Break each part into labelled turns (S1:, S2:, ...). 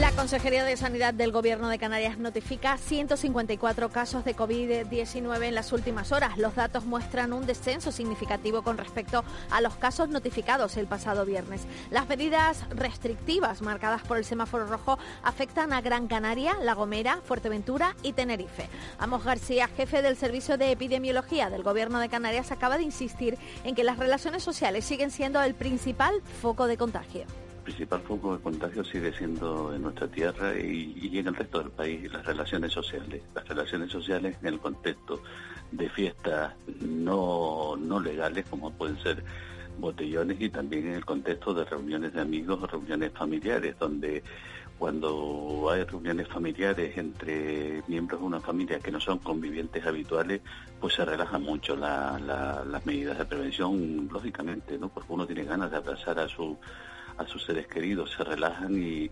S1: La Consejería de Sanidad del Gobierno de Canarias notifica 154 casos de COVID-19 en las últimas horas. Los datos muestran un descenso significativo con respecto a los casos notificados el pasado viernes. Las medidas restrictivas marcadas por el semáforo rojo afectan a Gran Canaria, La Gomera, Fuerteventura y Tenerife. Amos García, jefe del Servicio de Epidemiología del Gobierno de Canarias, acaba de insistir en que las relaciones sociales siguen siendo el principal foco de contagio
S2: principal foco de contagio sigue siendo en nuestra tierra y, en el resto del país las relaciones sociales. Las relaciones sociales en el contexto de fiestas no, no legales como pueden ser botellones y también en el contexto de reuniones de amigos o reuniones familiares donde cuando hay reuniones familiares entre miembros de una familia que no son convivientes habituales, pues se relajan mucho las medidas de prevención, lógicamente, ¿no? Porque uno tiene ganas de abrazar a su a sus seres queridos, se relajan y,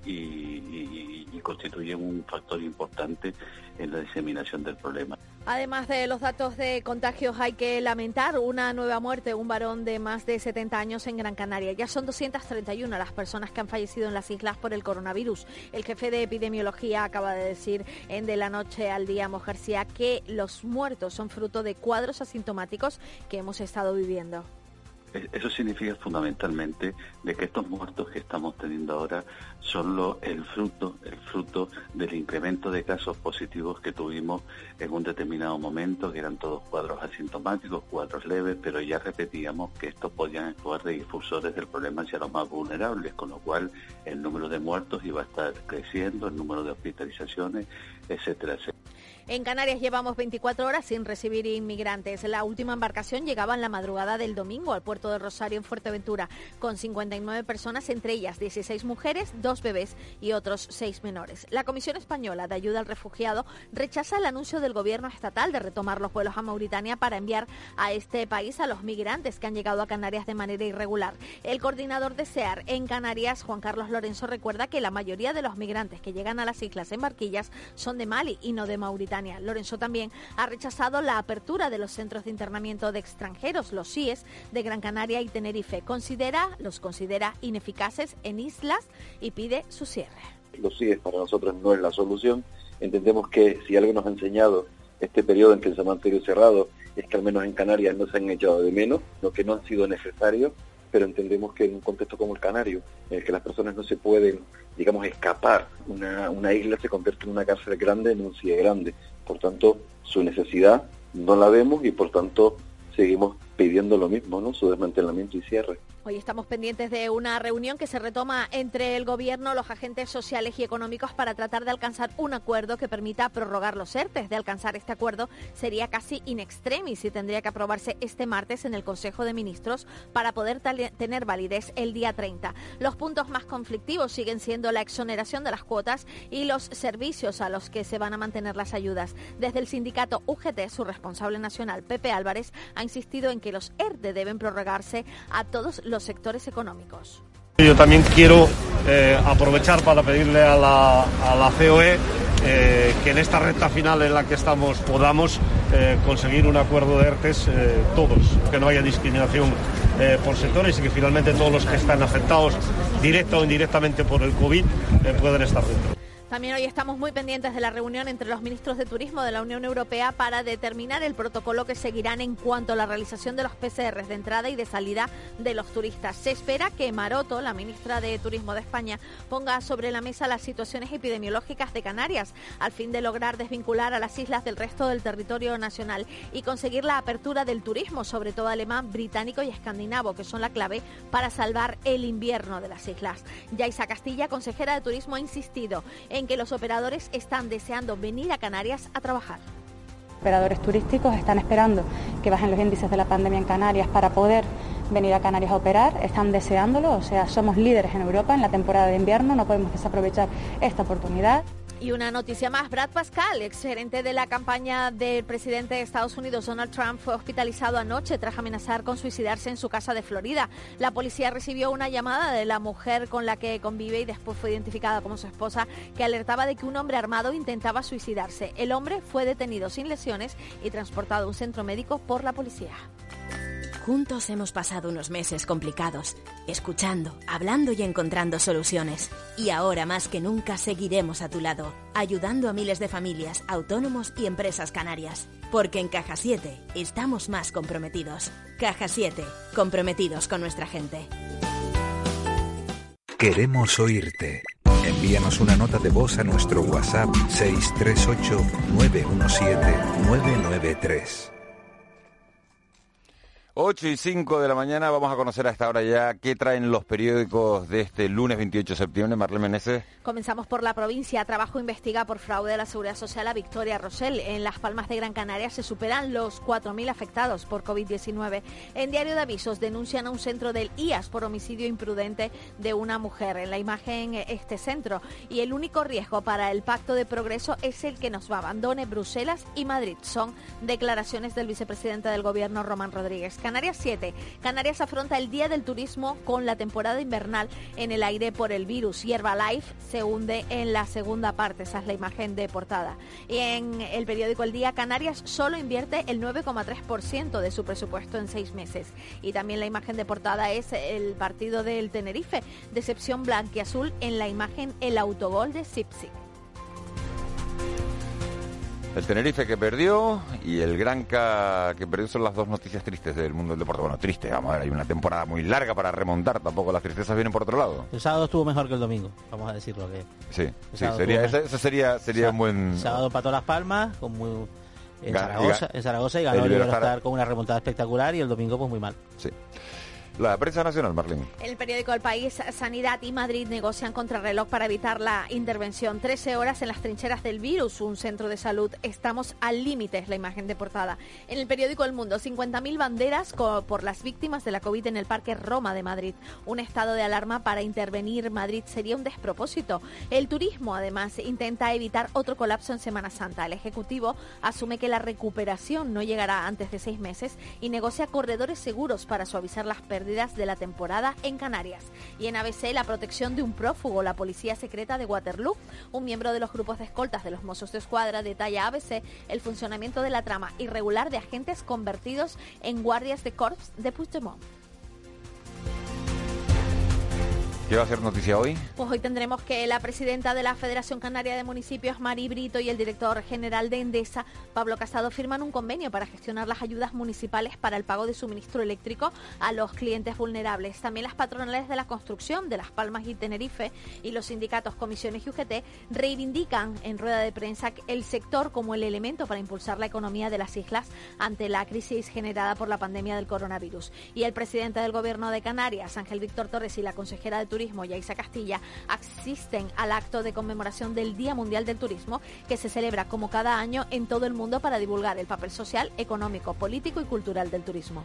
S2: constituyen un factor importante en la diseminación del problema.
S1: Además de los datos de contagios, hay que lamentar una nueva muerte, un varón de más de 70 años en Gran Canaria. Ya son 231 las personas que han fallecido en las islas por el coronavirus. El jefe de epidemiología acaba de decir en De la Noche al Día García que los muertos son fruto de cuadros asintomáticos que hemos estado viviendo.
S2: Eso significa fundamentalmente de que estos muertos que estamos teniendo ahora son lo, el fruto, el fruto del incremento de casos positivos que tuvimos en un determinado momento, que eran todos cuadros asintomáticos, cuadros leves, pero ya repetíamos que estos podían actuar de difusores del problema hacia los más vulnerables, con lo cual el número de muertos iba a estar creciendo, el número de hospitalizaciones, etcétera, etcétera.
S1: En Canarias llevamos 24 horas sin recibir inmigrantes. La última embarcación llegaba en la madrugada del domingo al puerto de Rosario en Fuerteventura con 59 personas, entre ellas 16 mujeres, dos bebés y otros seis menores. La Comisión Española de Ayuda al Refugiado rechaza el anuncio del gobierno estatal de retomar los vuelos a Mauritania para enviar a este país a los migrantes que han llegado a Canarias de manera irregular. El coordinador de SEAR en Canarias, Juan Carlos Lorenzo, recuerda que la mayoría de los migrantes que llegan a las islas en barquillas son de Mali y no de Mauritania. Lorenzo también ha rechazado la apertura de los centros de internamiento de extranjeros, los CIES, de Gran Canaria y Tenerife. Considera, los considera ineficaces en islas y pide su cierre.
S3: Los CIES para nosotros no es la solución. Entendemos que si algo nos ha enseñado este periodo en que se mantenido cerrado es que al menos en Canarias no se han echado de menos, lo que no han sido necesario, pero entendemos que en un contexto como el canario, en el que las personas no se pueden, digamos, escapar, una, una isla se convierte en una cárcel grande, en un CIE grande. Por tanto, su necesidad no la vemos y por tanto seguimos pidiendo lo mismo, ¿no? Su desmantelamiento y cierre.
S1: Hoy estamos pendientes de una reunión que se retoma entre el Gobierno, los agentes sociales y económicos para tratar de alcanzar un acuerdo que permita prorrogar los ERTES. De alcanzar este acuerdo sería casi in extremis y tendría que aprobarse este martes en el Consejo de Ministros para poder tener validez el día 30. Los puntos más conflictivos siguen siendo la exoneración de las cuotas y los servicios a los que se van a mantener las ayudas. Desde el sindicato UGT, su responsable nacional, Pepe Álvarez, ha insistido en que los ERTE deben prorrogarse a todos los sectores económicos.
S4: Yo también quiero eh, aprovechar para pedirle a la, a la COE eh, que en esta recta final en la que estamos podamos eh, conseguir un acuerdo de ERTES todos, que no haya discriminación por sectores y que finalmente todos los que están afectados directa o indirectamente por el COVID puedan estar dentro.
S1: También hoy estamos muy pendientes de la reunión entre los ministros de Turismo de la Unión Europea para determinar el protocolo que seguirán en cuanto a la realización de los PCR de entrada y de salida de los turistas. Se espera que Maroto, la ministra de Turismo de España, ponga sobre la mesa las situaciones epidemiológicas de Canarias al fin de lograr desvincular a las islas del resto del territorio nacional y conseguir la apertura del turismo, sobre todo alemán, británico y escandinavo, que son la clave para salvar el invierno de las islas. Yaisa Castilla, consejera de Turismo, ha insistido en que los operadores están deseando venir a Canarias a trabajar.
S5: operadores turísticos están esperando que bajen los índices de la pandemia en Canarias para poder venir a Canarias a operar, están deseándolo, o sea, somos líderes en Europa en la temporada de invierno, no podemos desaprovechar esta oportunidad.
S1: Y una noticia más, Brad Pascal, ex gerente de la campaña del presidente de Estados Unidos, Donald Trump, fue hospitalizado anoche tras amenazar con suicidarse en su casa de Florida. La policía recibió una llamada de la mujer con la que convive y después fue identificada como su esposa, que alertaba de que un hombre armado intentaba suicidarse. El hombre fue detenido sin lesiones y transportado a un centro médico por la policía.
S6: Juntos hemos pasado unos meses complicados, escuchando, hablando y encontrando soluciones. Y ahora más que nunca seguiremos a tu lado, ayudando a miles de familias, autónomos y empresas canarias. Porque en Caja 7 estamos más comprometidos. Caja 7, comprometidos con nuestra gente.
S7: Queremos oírte. Envíanos una nota de voz a nuestro WhatsApp 638 917 993.
S8: 8 y 5 de la mañana vamos a conocer a esta hora ya qué traen los periódicos de este lunes 28 de septiembre. Marlene Meneses.
S1: Comenzamos por la provincia. Trabajo investiga por fraude de la Seguridad Social a Victoria Rosell. En Las Palmas de Gran Canaria se superan los 4.000 afectados por COVID-19. En Diario de Avisos denuncian a un centro del IAS por homicidio imprudente de una mujer. En la imagen este centro. Y el único riesgo para el pacto de progreso es el que nos abandone Bruselas y Madrid. Son declaraciones del vicepresidente del gobierno, Román Rodríguez. Canarias 7. Canarias afronta el Día del Turismo con la temporada invernal en el aire por el virus. Hierba Life se hunde en la segunda parte, esa es la imagen de portada. Y en el periódico El Día, Canarias solo invierte el 9,3% de su presupuesto en seis meses. Y también la imagen de portada es el partido del Tenerife, decepción blanquiazul en la imagen el autogol de Sipsi.
S8: El Tenerife que perdió y el Granca que perdió son las dos noticias tristes del mundo del deporte. Bueno, triste, vamos a ver, hay una temporada muy larga para remontar, tampoco las tristezas vienen por otro lado.
S9: El sábado estuvo mejor que el domingo, vamos a decirlo. Que
S8: sí, sí, sería, ese, sería, sería un buen...
S9: El sábado pató Las Palmas con muy... En Zaragoza, en Zaragoza y ganó el Libertad con una remontada espectacular y el domingo pues muy mal.
S8: Sí. La prensa nacional, Marlene.
S1: El periódico El País, Sanidad y Madrid negocian contrarreloj para evitar la intervención. 13 horas en las trincheras del virus, un centro de salud. Estamos al límite, es la imagen de portada. En el periódico El Mundo, 50.000 banderas por las víctimas de la COVID en el Parque Roma de Madrid. Un estado de alarma para intervenir Madrid sería un despropósito. El turismo, además, intenta evitar otro colapso en Semana Santa. El Ejecutivo asume que la recuperación no llegará antes de seis meses y negocia corredores seguros para suavizar las pérdidas de la temporada en Canarias. Y en ABC, la protección de un prófugo, la policía secreta de Waterloo. Un miembro de los grupos de escoltas de los Mossos de Escuadra detalla a ABC el funcionamiento de la trama irregular de agentes convertidos en guardias de corps de Puigdemont.
S8: ¿Qué va a ser noticia hoy?
S1: Pues hoy tendremos que la presidenta de la Federación Canaria de Municipios, Mari Brito, y el director general de Endesa, Pablo Casado, firman un convenio para gestionar las ayudas municipales para el pago de suministro eléctrico a los clientes vulnerables. También las patronales de la construcción de Las Palmas y Tenerife y los sindicatos Comisiones y UGT reivindican en rueda de prensa el sector como el elemento para impulsar la economía de las islas ante la crisis generada por la pandemia del coronavirus. Y el presidente del Gobierno de Canarias, Ángel Víctor Torres, y la consejera de Turismo, Turismo, Yaisa Castilla, asisten al acto de conmemoración del Día Mundial del Turismo, que se celebra como cada año en todo el mundo para divulgar el papel social, económico, político y cultural del turismo.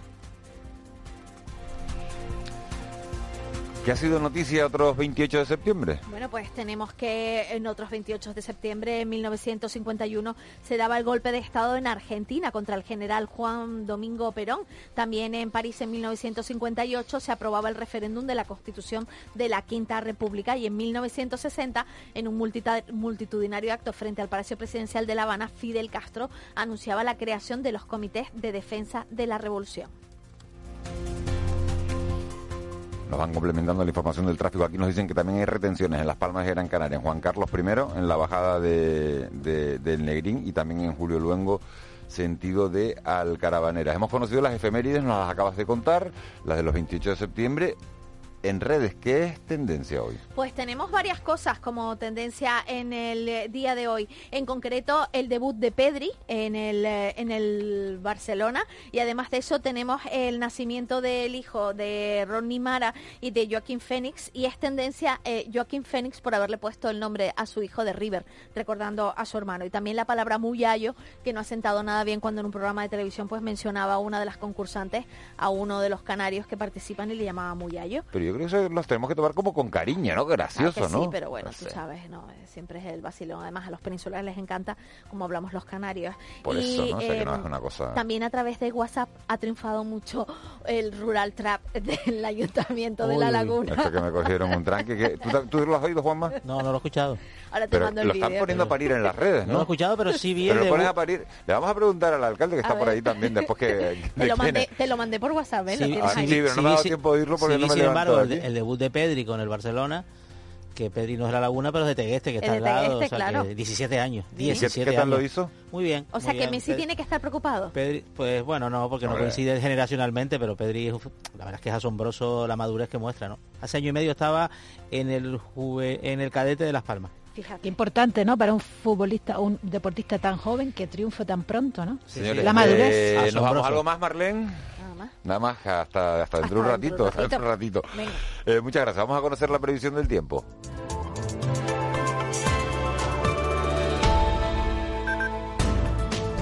S8: ¿Qué ha sido noticia otros 28 de septiembre?
S1: Bueno, pues tenemos que en otros 28 de septiembre de 1951 se daba el golpe de Estado en Argentina contra el general Juan Domingo Perón. También en París en 1958 se aprobaba el referéndum de la Constitución de la Quinta República y en 1960 en un multitudinario acto frente al Palacio Presidencial de La Habana, Fidel Castro anunciaba la creación de los comités de defensa de la revolución.
S8: Nos van complementando la información del tráfico. Aquí nos dicen que también hay retenciones en Las Palmas de Gran Canaria, en Juan Carlos I, en la bajada de, del Negrín y también en Julio Luengo sentido de Alcarabaneras. Hemos conocido las efemérides, nos las acabas de contar, las de los 28 de septiembre. En redes. ¿Qué es tendencia hoy?
S1: Pues tenemos varias cosas como tendencia en el eh, día de hoy. En concreto, el debut de Pedri en el, eh, en el Barcelona. Y además de eso, tenemos el nacimiento del hijo de Ronnie Mara y de Joaquín Fénix. Y es tendencia eh, Joaquín Fénix por haberle puesto el nombre a su hijo de River, recordando a su hermano. Y también la palabra muyayo, que no ha sentado nada bien cuando en un programa de televisión pues mencionaba a una de las concursantes, a uno de los canarios que participan y le llamaba muyayo.
S8: Pero yo creo que eso los tenemos que tomar como con cariño, ¿no? Gracioso, ¿no?
S1: Sí, pero bueno, tú sabes, no, siempre es el vacilón. Además, a los peninsulares les encanta, como hablamos los canarios.
S8: Por eso, ¿no? Em, una cosa...
S1: También a través de WhatsApp ha triunfado mucho el Rural Trap del Ayuntamiento de La Laguna.
S8: Esto que me cogieron un tranque. ¿tú, lo has oído, Juanma?
S9: No, no lo he escuchado.
S1: Ahora te mando el
S8: lo están poniendo a parir en las redes, ¿no?
S9: No lo he escuchado, pero sí vi
S8: pero lo ponen a parir. Le vamos a preguntar al alcalde que está por ahí también, después que...
S1: te, lo mandé, te lo mandé por WhatsApp, ¿eh?
S8: Sí, ah, pero no me ha dado tiempo de oírlo porque no me sin
S9: el debut de Pedri con el Barcelona que Pedri no es la Laguna, pero es de Tegueste, que está al lado. o sea, 17 años. 17
S8: ¿Qué tal lo hizo?
S9: Muy bien.
S1: O sea, que Messi tiene que estar preocupado.
S9: Pedri, pues bueno, no, porque no coincide generacionalmente, pero Pedri, la verdad es que es asombroso la madurez que muestra, ¿no? Hace año y medio estaba en el, en el cadete de Las Palmas.
S10: Fíjate. Qué importante, ¿no? Para un futbolista, un deportista tan joven que triunfe tan pronto, ¿no?
S8: la madurez. Eh, ¿Nos vamos algo más, Marlene? Nada más hasta, hasta dentro de un ratito. Hasta un ratito. Eh, muchas gracias. Vamos a conocer la previsión del tiempo.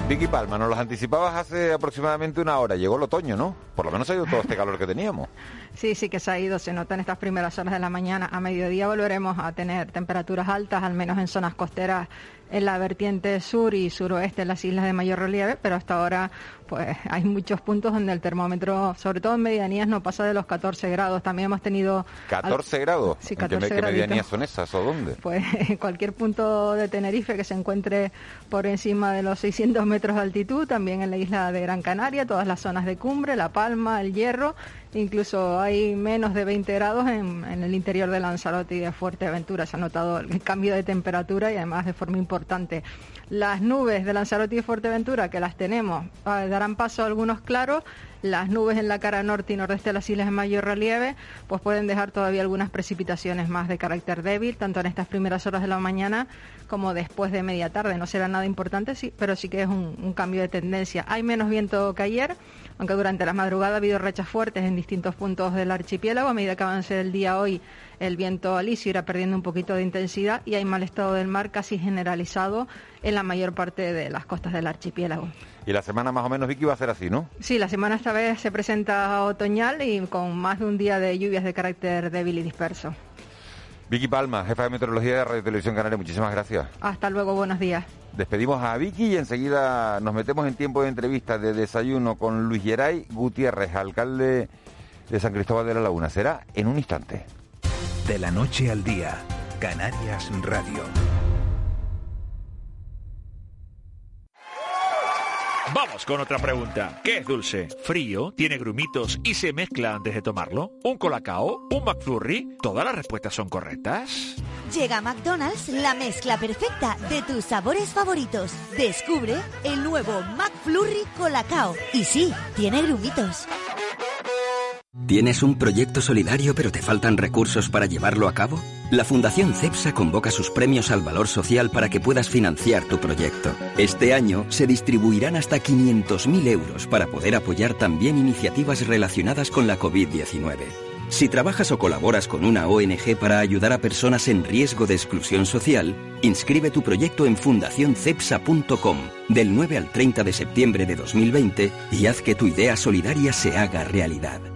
S8: Vicky Palma, nos los anticipabas hace aproximadamente una hora. Llegó el otoño, ¿no? Por lo menos ha ido todo este calor que teníamos.
S11: Sí, sí que se ha ido, se nota en estas primeras horas de la mañana. A mediodía volveremos a tener temperaturas altas, al menos en zonas costeras en la vertiente sur y suroeste en las islas de mayor relieve, pero hasta ahora pues hay muchos puntos donde el termómetro, sobre todo en medianías, no pasa de los 14 grados. También hemos tenido...
S8: ¿14 grados?
S11: Sí, 14
S8: ¿Qué, medianías son esas o dónde?
S11: Pues en cualquier punto de Tenerife que se encuentre por encima de los 600 metros de altitud, también en la isla de Gran Canaria, todas las zonas de cumbre, La Palma, El Hierro Incluso hay menos de 20 grados en, el interior de Lanzarote y de Fuerteventura. Se ha notado el cambio de temperatura y además de forma importante. Las nubes de Lanzarote y Fuerteventura, que las tenemos, ah, darán paso a algunos claros las nubes en la cara norte y nordeste de las islas de mayor relieve, pues pueden dejar todavía algunas precipitaciones más de carácter débil, tanto en estas primeras horas de la mañana como después de media tarde. No será nada importante, sí, pero sí que es un, cambio de tendencia. Hay menos viento que ayer, aunque durante la madrugada ha habido rachas fuertes en distintos puntos del archipiélago. A medida que avance el día hoy, el viento alisio irá perdiendo un poquito de intensidad y hay mal estado del mar casi generalizado en la mayor parte de las costas del archipiélago.
S8: Y la semana más o menos, Vicky, va a ser así, ¿no?
S11: Sí, la semana esta vez se presenta otoñal y con más de un día de lluvias de carácter débil y disperso.
S8: Vicky Palma, jefa de meteorología de Radio Televisión Canaria, muchísimas gracias.
S11: Hasta luego, buenos días.
S8: Despedimos a Vicky y enseguida nos metemos en tiempo de entrevista de desayuno con Luis Geray Gutiérrez, alcalde de San Cristóbal de la Laguna. Será en un instante.
S7: De la noche al día, Canarias Radio.
S12: Vamos con otra pregunta. ¿Qué es dulce? ¿Frío? ¿Tiene grumitos y se mezcla antes de tomarlo? ¿Un colacao? ¿Un McFlurry? ¿Todas las respuestas son correctas?
S13: Llega a McDonald's la mezcla perfecta de tus sabores favoritos. Descubre el nuevo McFlurry Colacao. Y sí, tiene grumitos.
S14: ¿Tienes un proyecto solidario pero te faltan recursos para llevarlo a cabo? La Fundación CEPSA convoca sus premios al valor social para que puedas financiar tu proyecto. Este año se distribuirán hasta 500.000 euros para poder apoyar también iniciativas relacionadas con la COVID-19. Si trabajas o colaboras con una ONG para ayudar a personas en riesgo de exclusión social, inscribe tu proyecto en fundacioncepsa.com del 9 al 30 de septiembre de 2020 y haz que tu idea solidaria se haga realidad.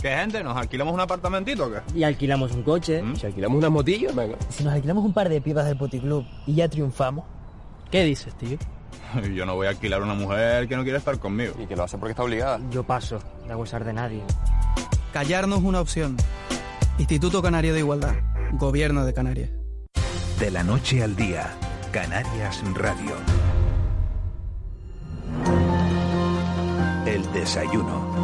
S15: ¿Qué gente? ¿Nos alquilamos un apartamentito o qué?
S16: Y alquilamos un coche.
S15: ¿Mm? Si alquilamos una motillo, venga.
S16: Si nos alquilamos un par de pipas del puticlub y ya triunfamos. ¿Qué dices, tío?
S15: Yo no voy a alquilar una mujer que no quiere estar conmigo.
S17: Y que lo hace porque está obligada.
S16: Yo paso, de gozar de nadie.
S18: Callarnos una opción. Instituto Canario de Igualdad. Gobierno de Canarias.
S7: De la noche al día. Canarias Radio. El desayuno.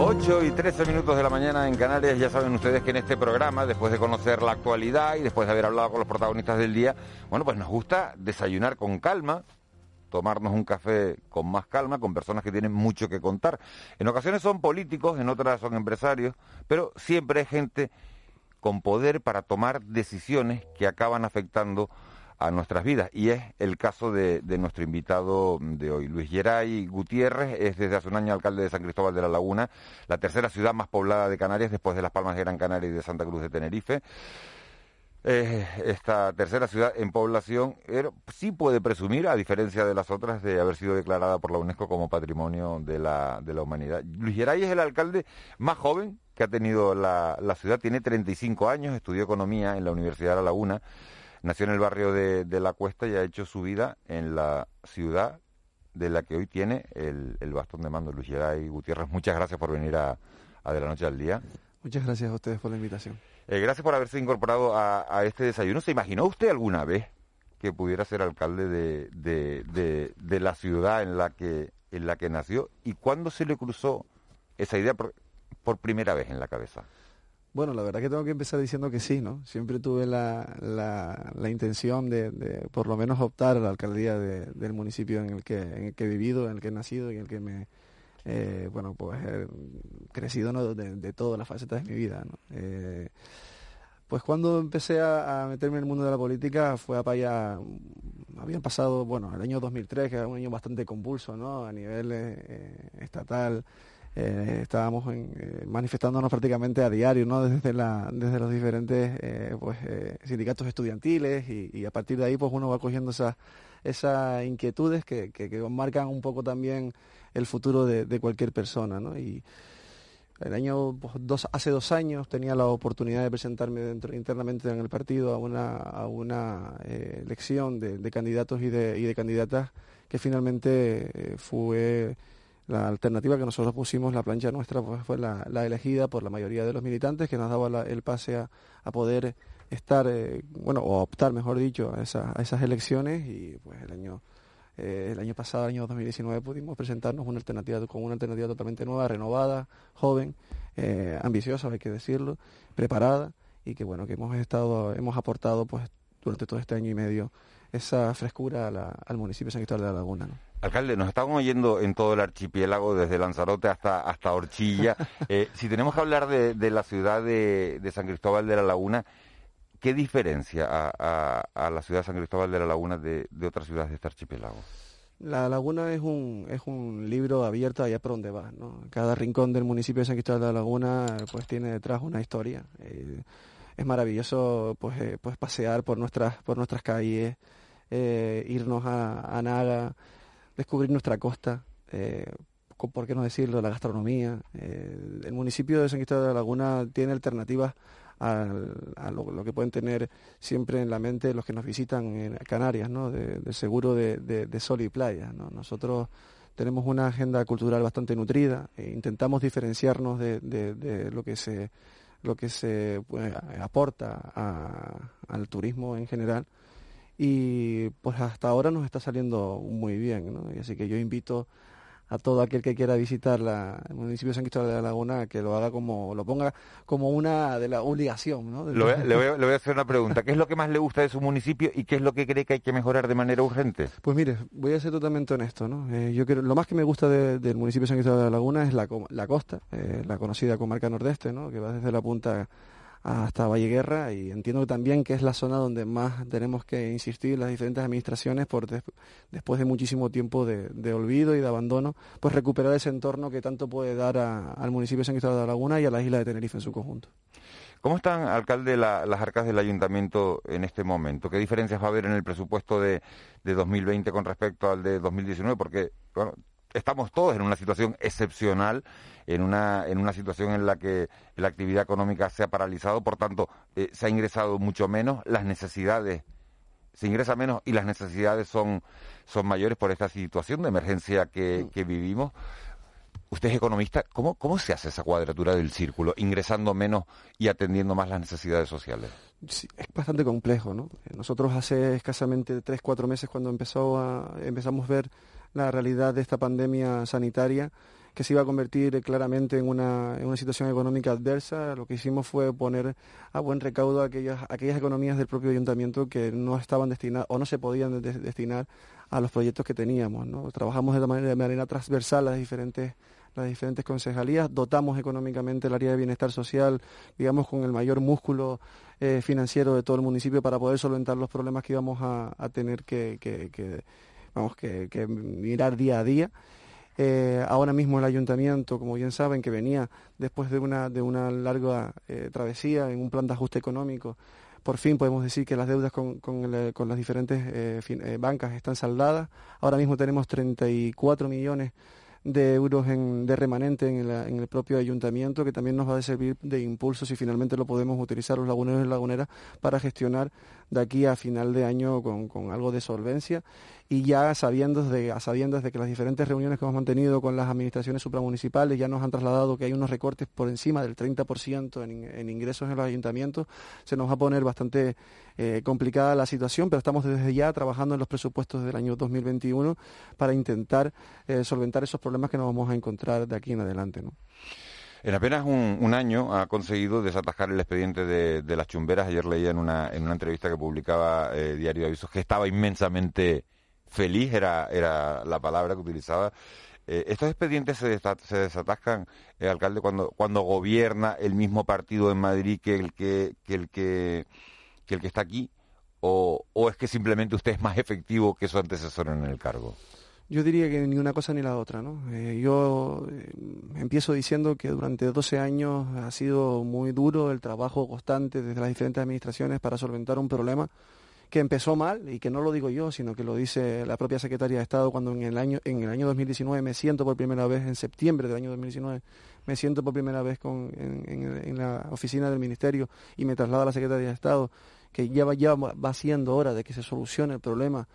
S8: 8 y 13 minutos de la mañana en Canarias, ya saben ustedes que en este programa, después de conocer la actualidad y después de haber hablado con los protagonistas del día, bueno, pues nos gusta desayunar con calma, tomarnos un café con más calma, con personas que tienen mucho que contar. En ocasiones son políticos, en otras son empresarios, pero siempre hay gente con poder para tomar decisiones que acaban afectando a nuestras vidas. Y es el caso de, nuestro invitado de hoy. Luis Geray Gutiérrez es desde hace un año alcalde de San Cristóbal de la Laguna, la tercera ciudad más poblada de Canarias después de Las Palmas de Gran Canaria y de Santa Cruz de Tenerife. esta tercera ciudad en población sí puede presumir, a diferencia de las otras, de haber sido declarada por la UNESCO como Patrimonio de la, de la Humanidad. Luis Geray es el alcalde más joven que ha tenido la, la ciudad, tiene 35 años, estudió economía en la Universidad de La Laguna Nació en el barrio de, La Cuesta y ha hecho su vida en la ciudad de la que hoy tiene el, bastón de mando, Luis y Gutiérrez. Muchas gracias por venir a, De la Noche al Día.
S17: Muchas gracias a ustedes por la invitación.
S8: Eh, gracias por haberse incorporado a, este desayuno. ¿Se imaginó usted alguna vez que pudiera ser alcalde de, la ciudad en la que en la que nació y cuándo se le cruzó esa idea por primera vez en la cabeza?
S17: Bueno, la verdad que tengo que empezar diciendo que sí, ¿no? Siempre tuve la, la, intención de, por lo menos optar a la alcaldía del municipio en el, que, en el que he vivido, en el que he nacido y en el que me, eh, bueno, pues he crecido ¿no? de, todas las facetas de mi vida. Eh, pues cuando empecé a, meterme en el mundo de la política fue a allá, habían pasado, bueno, el año 2003, que era un año bastante convulso, ¿no? A nivel eh, estatal, eh, estábamos eh, manifestándonos prácticamente a diario, ¿no? Desde, la, desde los diferentes eh, pues, sindicatos estudiantiles y, a partir de ahí pues uno va cogiendo esas, esas inquietudes que, que, marcan un poco también el futuro de, cualquier persona, ¿no? Y el año pues, dos, hace dos años tenía la oportunidad de presentarme dentro internamente en el partido a una, a una elección de, de, candidatos y de, y de candidatas que finalmente fue la alternativa que nosotros pusimos, la plancha nuestra, pues, fue la, elegida por la mayoría de los militantes que nos daba el pase a, poder estar, eh, bueno, o optar, mejor dicho, a, esas elecciones y pues el año eh, el año pasado, el año 2019, pudimos presentarnos con una alternativa totalmente nueva, renovada, joven, eh, ambiciosa, hay que decirlo, preparada y que bueno que hemos estado, hemos aportado pues durante todo este año y medio esa frescura al municipio de San Cristóbal de la Laguna.
S8: Alcalde, nos estamos oyendo en todo el archipiélago, desde Lanzarote hasta, hasta Horchilla. Eh, si tenemos que hablar de, la ciudad de, San Cristóbal de la Laguna, ¿qué diferencia a, la ciudad de San Cristóbal de la Laguna de, otras ciudades de este archipiélago?
S17: La laguna es un, es un libro abierto allá por donde va. ¿no? Cada rincón del municipio de San Cristóbal de la Laguna pues tiene detrás una historia. Eh, es maravilloso pues, eh, pues pasear por nuestras, por nuestras calles, irnos a, a Naga, descubrir nuestra costa, eh, por qué no decirlo, la gastronomía. Eh, el municipio de San Cristóbal de la Laguna tiene alternativas a, lo, que pueden tener siempre en la mente los que nos visitan en Canarias, ¿no? de, seguro de, sol y playa. Nosotros tenemos una agenda cultural bastante nutrida, e intentamos diferenciarnos de, lo que se lo que se pues, aporta al turismo en general y pues hasta ahora nos está saliendo muy bien, ¿no? Y así que yo invito a todo aquel que quiera visitar la, el municipio de San Cristóbal de la Laguna que lo haga como, lo ponga como una de la obligación, ¿no?
S8: Le voy, a, hacer una pregunta. ¿Qué es lo que más le gusta de su municipio y qué es lo que cree que hay que mejorar de manera urgente?
S17: Pues mire, voy a ser totalmente honesto, ¿no? Eh, yo creo, lo más que me gusta del municipio de San Cristóbal de la Laguna es la, la costa, eh, la conocida comarca nordeste, ¿no? Que va desde la punta hasta Valle Guerra y entiendo también que es la zona donde más tenemos que insistir las diferentes administraciones por después de muchísimo tiempo de, olvido y de abandono, pues recuperar ese entorno que tanto puede dar al municipio de San Cristóbal de la Laguna y a la isla de Tenerife en su conjunto.
S8: ¿Cómo están, alcalde, las arcas del ayuntamiento en este momento? ¿Qué diferencias va a haber en el presupuesto de, de 2020 con respecto al de 2019? Porque, bueno, estamos todos en una situación excepcional, en una, en una situación en la que la actividad económica se ha paralizado, por tanto, eh, se ha ingresado mucho menos, las necesidades, se ingresa menos y las necesidades son, son mayores por esta situación de emergencia que, que vivimos. Usted es economista, ¿cómo, ¿cómo se hace esa cuadratura del círculo, ingresando menos y atendiendo más las necesidades sociales?
S17: es bastante complejo, ¿no? Nosotros hace escasamente tres, cuatro meses cuando empezó a, empezamos a ver la realidad de esta pandemia sanitaria, que se iba a convertir claramente en una, en una situación económica adversa, lo que hicimos fue poner a buen recaudo aquellas, aquellas economías del propio ayuntamiento que no estaban destinadas o no se podían destinar a los proyectos que teníamos. ¿no? Trabajamos de manera, manera transversal las diferentes las diferentes concejalías, dotamos económicamente el área de bienestar social, digamos, con el mayor músculo eh, financiero de todo el municipio para poder solventar los problemas que íbamos a, tener que, que, vamos, que, mirar día a día. Eh, ahora mismo el ayuntamiento, como bien saben, que venía después de una, de una larga eh, travesía en un plan de ajuste económico, por fin podemos decir que las deudas con, con, las diferentes bancas están saldadas. Ahora mismo tenemos 34 millones de euros de remanente en, en, el propio ayuntamiento, que también nos va a servir de impulso si finalmente lo podemos utilizar los laguneros y laguneras para gestionar de aquí a final de año con, con algo de solvencia y ya sabiendo de, a sabiendas de que las diferentes reuniones que hemos mantenido con las administraciones supramunicipales ya nos han trasladado que hay unos recortes por encima del 30% en, en ingresos en los ayuntamientos, se nos va a poner bastante eh, complicada la situación, pero estamos desde ya trabajando en los presupuestos del año 2021 para intentar eh, solventar esos problemas que nos vamos a encontrar de aquí en adelante. ¿no?
S8: En apenas un, año ha conseguido desatajar el expediente de, las chumberas. Ayer leía en una, en una entrevista que publicaba eh, Diario de Avisos que estaba inmensamente feliz, era, era la palabra que utilizaba. Eh, ¿Estos expedientes se, se desatascan, eh, alcalde, cuando, cuando gobierna el mismo partido en Madrid que el que, que, el que, que, el que está aquí? O, ¿O es que simplemente usted es más efectivo que su antecesor en el cargo?
S17: Yo diría que ni una cosa ni la otra, ¿no? Eh, yo empiezo diciendo que durante 12 años ha sido muy duro el trabajo constante desde las diferentes administraciones para solventar un problema que empezó mal y que no lo digo yo, sino que lo dice la propia secretaria de Estado cuando en el año en el año 2019 me siento por primera vez en septiembre del año 2019 me siento por primera vez con, en, la oficina del ministerio y me traslada a la secretaria de Estado que ya va, ya va siendo hora de que se solucione el problema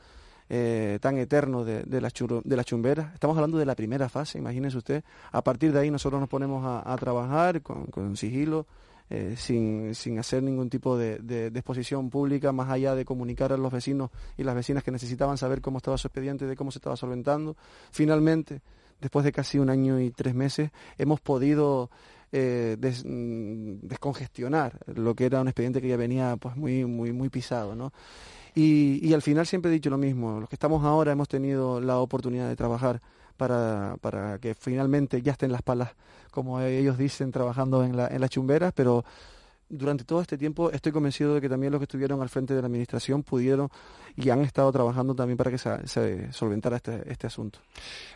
S17: eh, tan eterno de, de, las de las chumberas. Estamos hablando de la primera fase, imagínense usted. A partir de ahí nosotros nos ponemos a, trabajar con, sigilo, eh, sin, sin, hacer ningún tipo de, de, exposición pública, más allá de comunicar a los vecinos y las vecinas que necesitaban saber cómo estaba su expediente, de cómo se estaba solventando. Finalmente, después de casi un año y tres meses, hemos podido eh, mm, descongestionar lo que era un expediente que ya venía pues muy muy muy pisado, ¿no? Y, y al final siempre he dicho lo mismo, los que estamos ahora hemos tenido la oportunidad de trabajar para, para que finalmente ya estén las palas, como ellos dicen, trabajando en, la, en las chumberas, pero durante todo este tiempo estoy convencido de que también los que estuvieron al frente de la administración pudieron y han estado trabajando también para que se, solventara este, este, asunto.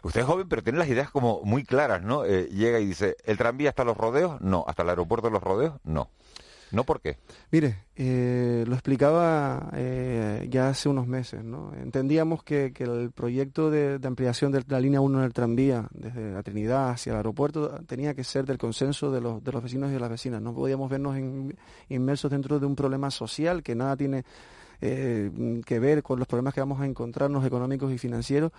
S8: Usted es joven, pero tiene las ideas como muy claras, ¿no? Eh, llega y dice, ¿el tranvía hasta los rodeos? No. ¿Hasta el aeropuerto de los rodeos? No. ¿No por qué?
S17: Mire, eh, lo explicaba eh, ya hace unos meses. ¿no? Entendíamos que, el proyecto de, ampliación de la línea 1 del tranvía desde la Trinidad hacia el aeropuerto tenía que ser del consenso de los, de los vecinos y de las vecinas. No podíamos vernos inmersos dentro de un problema social que nada tiene eh, que ver con los problemas que vamos a encontrarnos económicos y financieros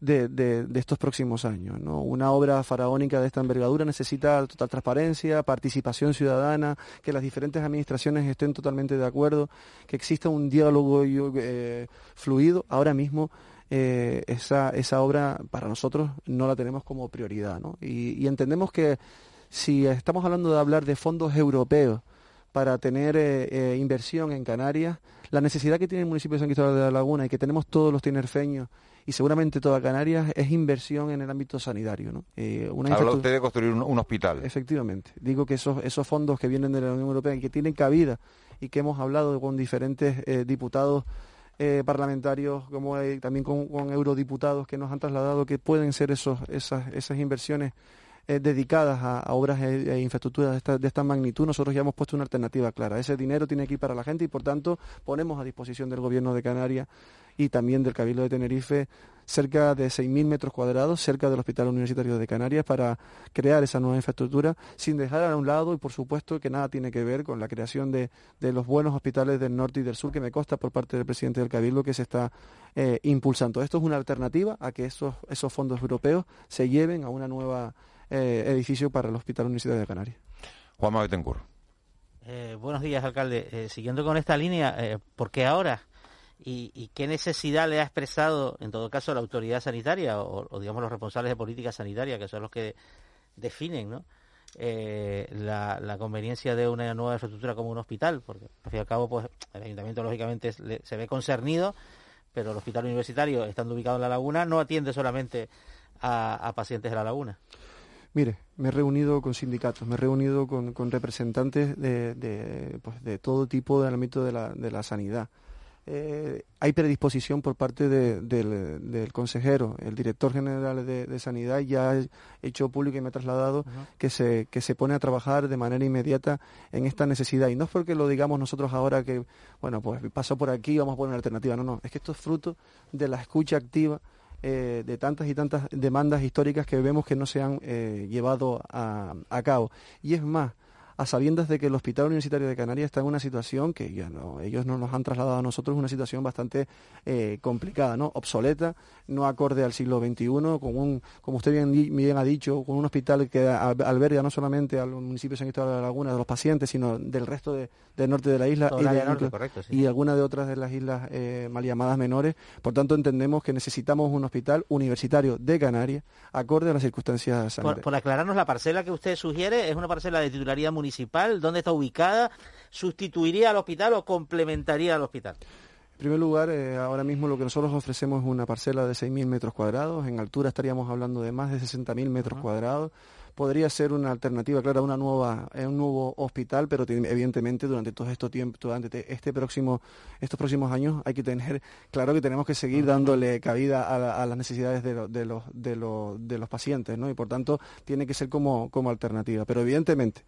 S17: de, de, estos próximos años. ¿no? Una obra faraónica de esta envergadura necesita total transparencia, participación ciudadana, que las diferentes administraciones estén totalmente de acuerdo, que exista un diálogo eh, fluido. Ahora mismo eh, esa, esa obra para nosotros no la tenemos como prioridad. ¿no? Y, y entendemos que si estamos hablando de hablar de fondos europeos, para tener eh, eh, inversión en Canarias, la necesidad que tiene el municipio de San Cristóbal de la Laguna y que tenemos todos los tinerfeños y seguramente toda Canarias es inversión en el ámbito sanitario. ¿no?
S8: Eh, Habla usted de construir un, hospital.
S17: Efectivamente. Digo que esos, esos fondos que vienen de la Unión Europea y que tienen cabida y que hemos hablado con diferentes eh, diputados parlamentarios, como también con, con, eurodiputados que nos han trasladado que pueden ser esos, esas, esas inversiones eh, dedicadas a, obras e, e infraestructuras de esta, de esta, magnitud, nosotros ya hemos puesto una alternativa clara. Ese dinero tiene que ir para la gente y, por tanto, ponemos a disposición del Gobierno de Canarias y también del Cabildo de Tenerife cerca de 6.000 metros cuadrados cerca del Hospital Universitario de Canarias para crear esa nueva infraestructura sin dejar a un lado y por supuesto que nada tiene que ver con la creación de, de los buenos hospitales del norte y del sur que me consta por parte del presidente del Cabildo que se está eh, impulsando. Esto es una alternativa a que esos, esos fondos europeos se lleven a una nueva eh, edificio para el Hospital Universitario de Canarias.
S8: Juan Betancourt.
S9: Eh, buenos días, alcalde. Eh, siguiendo con esta línea, ¿por qué ahora? y, qué necesidad le ha expresado, en todo caso, la autoridad sanitaria o, digamos, los responsables de política sanitaria, que son los que definen, ¿no? Eh, la, conveniencia de una nueva infraestructura como un hospital, porque al fin y al cabo pues el ayuntamiento lógicamente se ve concernido, pero el hospital universitario, estando ubicado en la laguna, no atiende solamente a, pacientes de la laguna.
S17: Mire, me he reunido con sindicatos, me he reunido con, representantes de, pues, de, todo tipo del ámbito de la, de la sanidad. Eh, hay predisposición por parte del, consejero, el director general de, Sanidad ya ha hecho público y me ha trasladado que, se, que se pone a trabajar de manera inmediata en esta necesidad. Y no es porque lo digamos nosotros ahora que, bueno, pues pasó por aquí, vamos a poner una alternativa. No, no, es que esto es fruto de la escucha activa eh, de tantas y tantas demandas históricas que vemos que no se han eh, llevado a, a cabo. Y es más, a sabiendas de que el Hospital Universitario de Canarias está en una situación que ya no, ellos no nos han trasladado a nosotros, una situación bastante eh, complicada, ¿no? obsoleta, no acorde al siglo XXI, con un, como usted bien, bien ha dicho, con un hospital que alberga no solamente al municipio de San Cristóbal de la Laguna, de los pacientes, sino del resto de, del norte de la isla y, de, algunas de otras de las islas eh, mal llamadas menores. Por tanto, entendemos que necesitamos un hospital universitario de Canarias, acorde a las circunstancias
S9: sanitarias. Por, aclararnos, la parcela que usted sugiere es una parcela de titularidad municipal municipal? ¿Dónde está ubicada? ¿Sustituiría al hospital o complementaría al hospital?
S17: En primer lugar, eh, ahora mismo lo que nosotros ofrecemos es una parcela de 6.000 metros cuadrados. En altura estaríamos hablando de más de 60.000 metros cuadrados podría ser una alternativa, claro, una nueva, un nuevo hospital, pero evidentemente durante todo este tiempo, durante este próximo, estos próximos años hay que tener claro que tenemos que seguir dándole cabida a, las necesidades de, de, los, de, los, de los pacientes, ¿no? Y por tanto tiene que ser como, como alternativa. Pero evidentemente,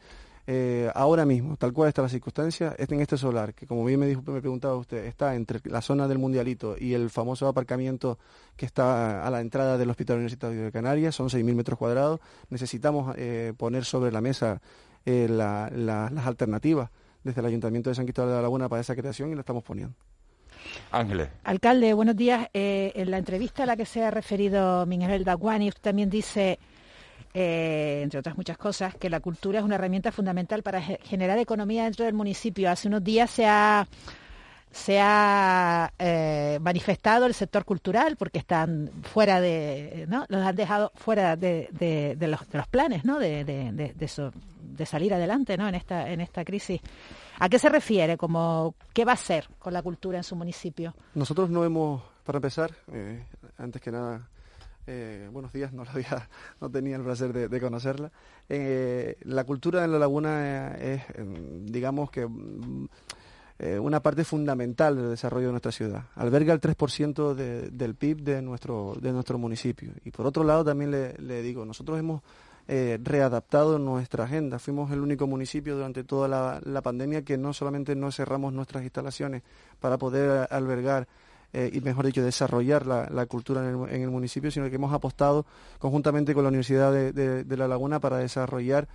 S17: eh, ahora mismo, tal cual está la circunstancia, en este solar, que como bien me, dijo, me preguntaba usted, está entre la zona del Mundialito y el famoso aparcamiento que está a la entrada del Hospital Universitario de Canarias, son 6.000 metros cuadrados. Necesitamos eh, poner sobre la mesa eh, las alternativas desde el Ayuntamiento de San Cristóbal de la Laguna para esa creación y la estamos poniendo.
S8: Ángeles.
S10: Alcalde, buenos días. en la entrevista a la que se ha referido Miguel Daguani, usted también dice eh, entre otras muchas cosas, que la cultura es una herramienta fundamental para generar economía dentro del municipio. Hace unos días se ha se ha eh, manifestado el sector cultural porque están fuera de, ¿no? Los han dejado fuera de, los, planes, ¿no? De, de, salir adelante, ¿no? En esta, en esta crisis. ¿A qué se refiere? Como, ¿Qué va a hacer con la cultura en su municipio?
S17: Nosotros no hemos, para empezar, eh, antes que nada, eh, buenos días, no, había, no tenía el placer de, conocerla. Eh, la cultura en la laguna es, em, digamos que, mm, eh, una parte fundamental del desarrollo de nuestra ciudad. Alberga el 3% del PIB de nuestro, de municipio. Y por otro lado, también le, digo, nosotros hemos readaptado nuestra agenda. Fuimos el único municipio durante toda la pandemia que no solamente no cerramos nuestras instalaciones para poder albergar eh, y mejor dicho, desarrollar la, cultura en el, municipio, sino que hemos apostado conjuntamente con la Universidad de, La Laguna para desarrollar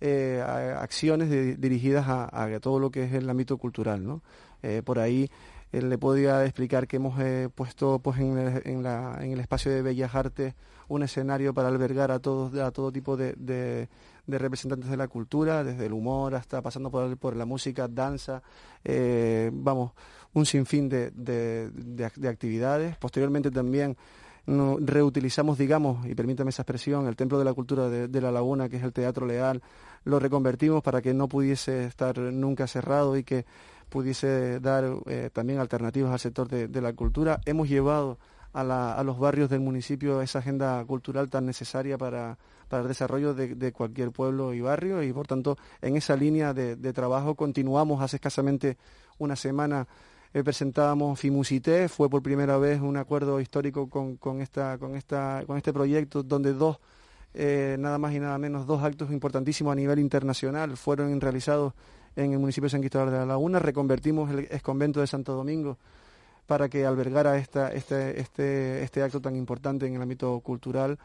S17: eh, acciones dirigidas a, todo lo que es el ámbito cultural. ¿no? Eh, por ahí le podría explicar que hemos puesto pues, en el, espacio de Bellas Artes un escenario para albergar a, todos, a todo tipo de, representantes de la cultura, desde el humor hasta pasando por la música, danza, vamos, un sinfín de, de, actividades. Posteriormente también reutilizamos, digamos, y permítame esa expresión, el Templo de la Cultura de, la Laguna, que es el Teatro Leal, lo reconvertimos para que no pudiese estar nunca cerrado y que pudiese dar eh, también alternativas al sector de, la cultura. Hemos llevado a, a, los barrios del municipio esa agenda cultural tan necesaria para, para el desarrollo de, de, cualquier pueblo y barrio y por tanto en esa línea de, trabajo continuamos hace escasamente una semana eh, presentábamos Fimusité, fue por primera vez un acuerdo histórico con, esta, con, esta, con este proyecto donde dos, eh, nada más y nada menos, dos actos importantísimos a nivel internacional fueron realizados en el municipio de San Cristóbal de la Laguna, reconvertimos el exconvento de Santo Domingo para que albergara esta, este, este, este acto tan importante en el ámbito cultural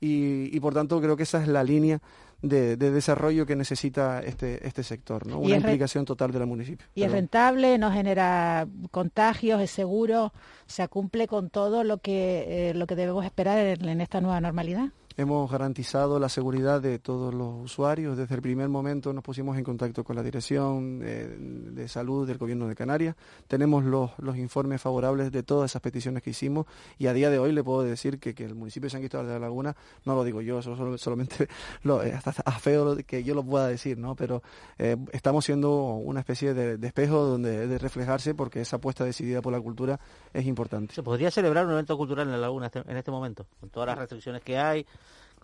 S17: y, por tanto creo que esa es la línea de, desarrollo que necesita este, este sector, ¿no? una implicación total del municipio.
S10: Y es rentable, no genera contagios, es seguro, se cumple con todo lo que, eh, lo que debemos esperar en, esta nueva normalidad.
S17: Hemos garantizado la seguridad de todos los usuarios. Desde el primer momento nos pusimos en contacto con la Dirección eh, de Salud del Gobierno de Canarias. Tenemos los, informes favorables de todas esas peticiones que hicimos y a día de hoy le puedo decir que, el municipio de San Cristóbal de la Laguna, no lo digo yo, eso solamente lo, eh, hasta a feo que yo lo pueda decir, ¿no? pero eh, estamos siendo una especie de, espejo donde de reflejarse porque esa apuesta decidida por la cultura es importante.
S9: ¿Se podría celebrar un evento cultural en la Laguna este, en este momento? Con todas las restricciones que hay,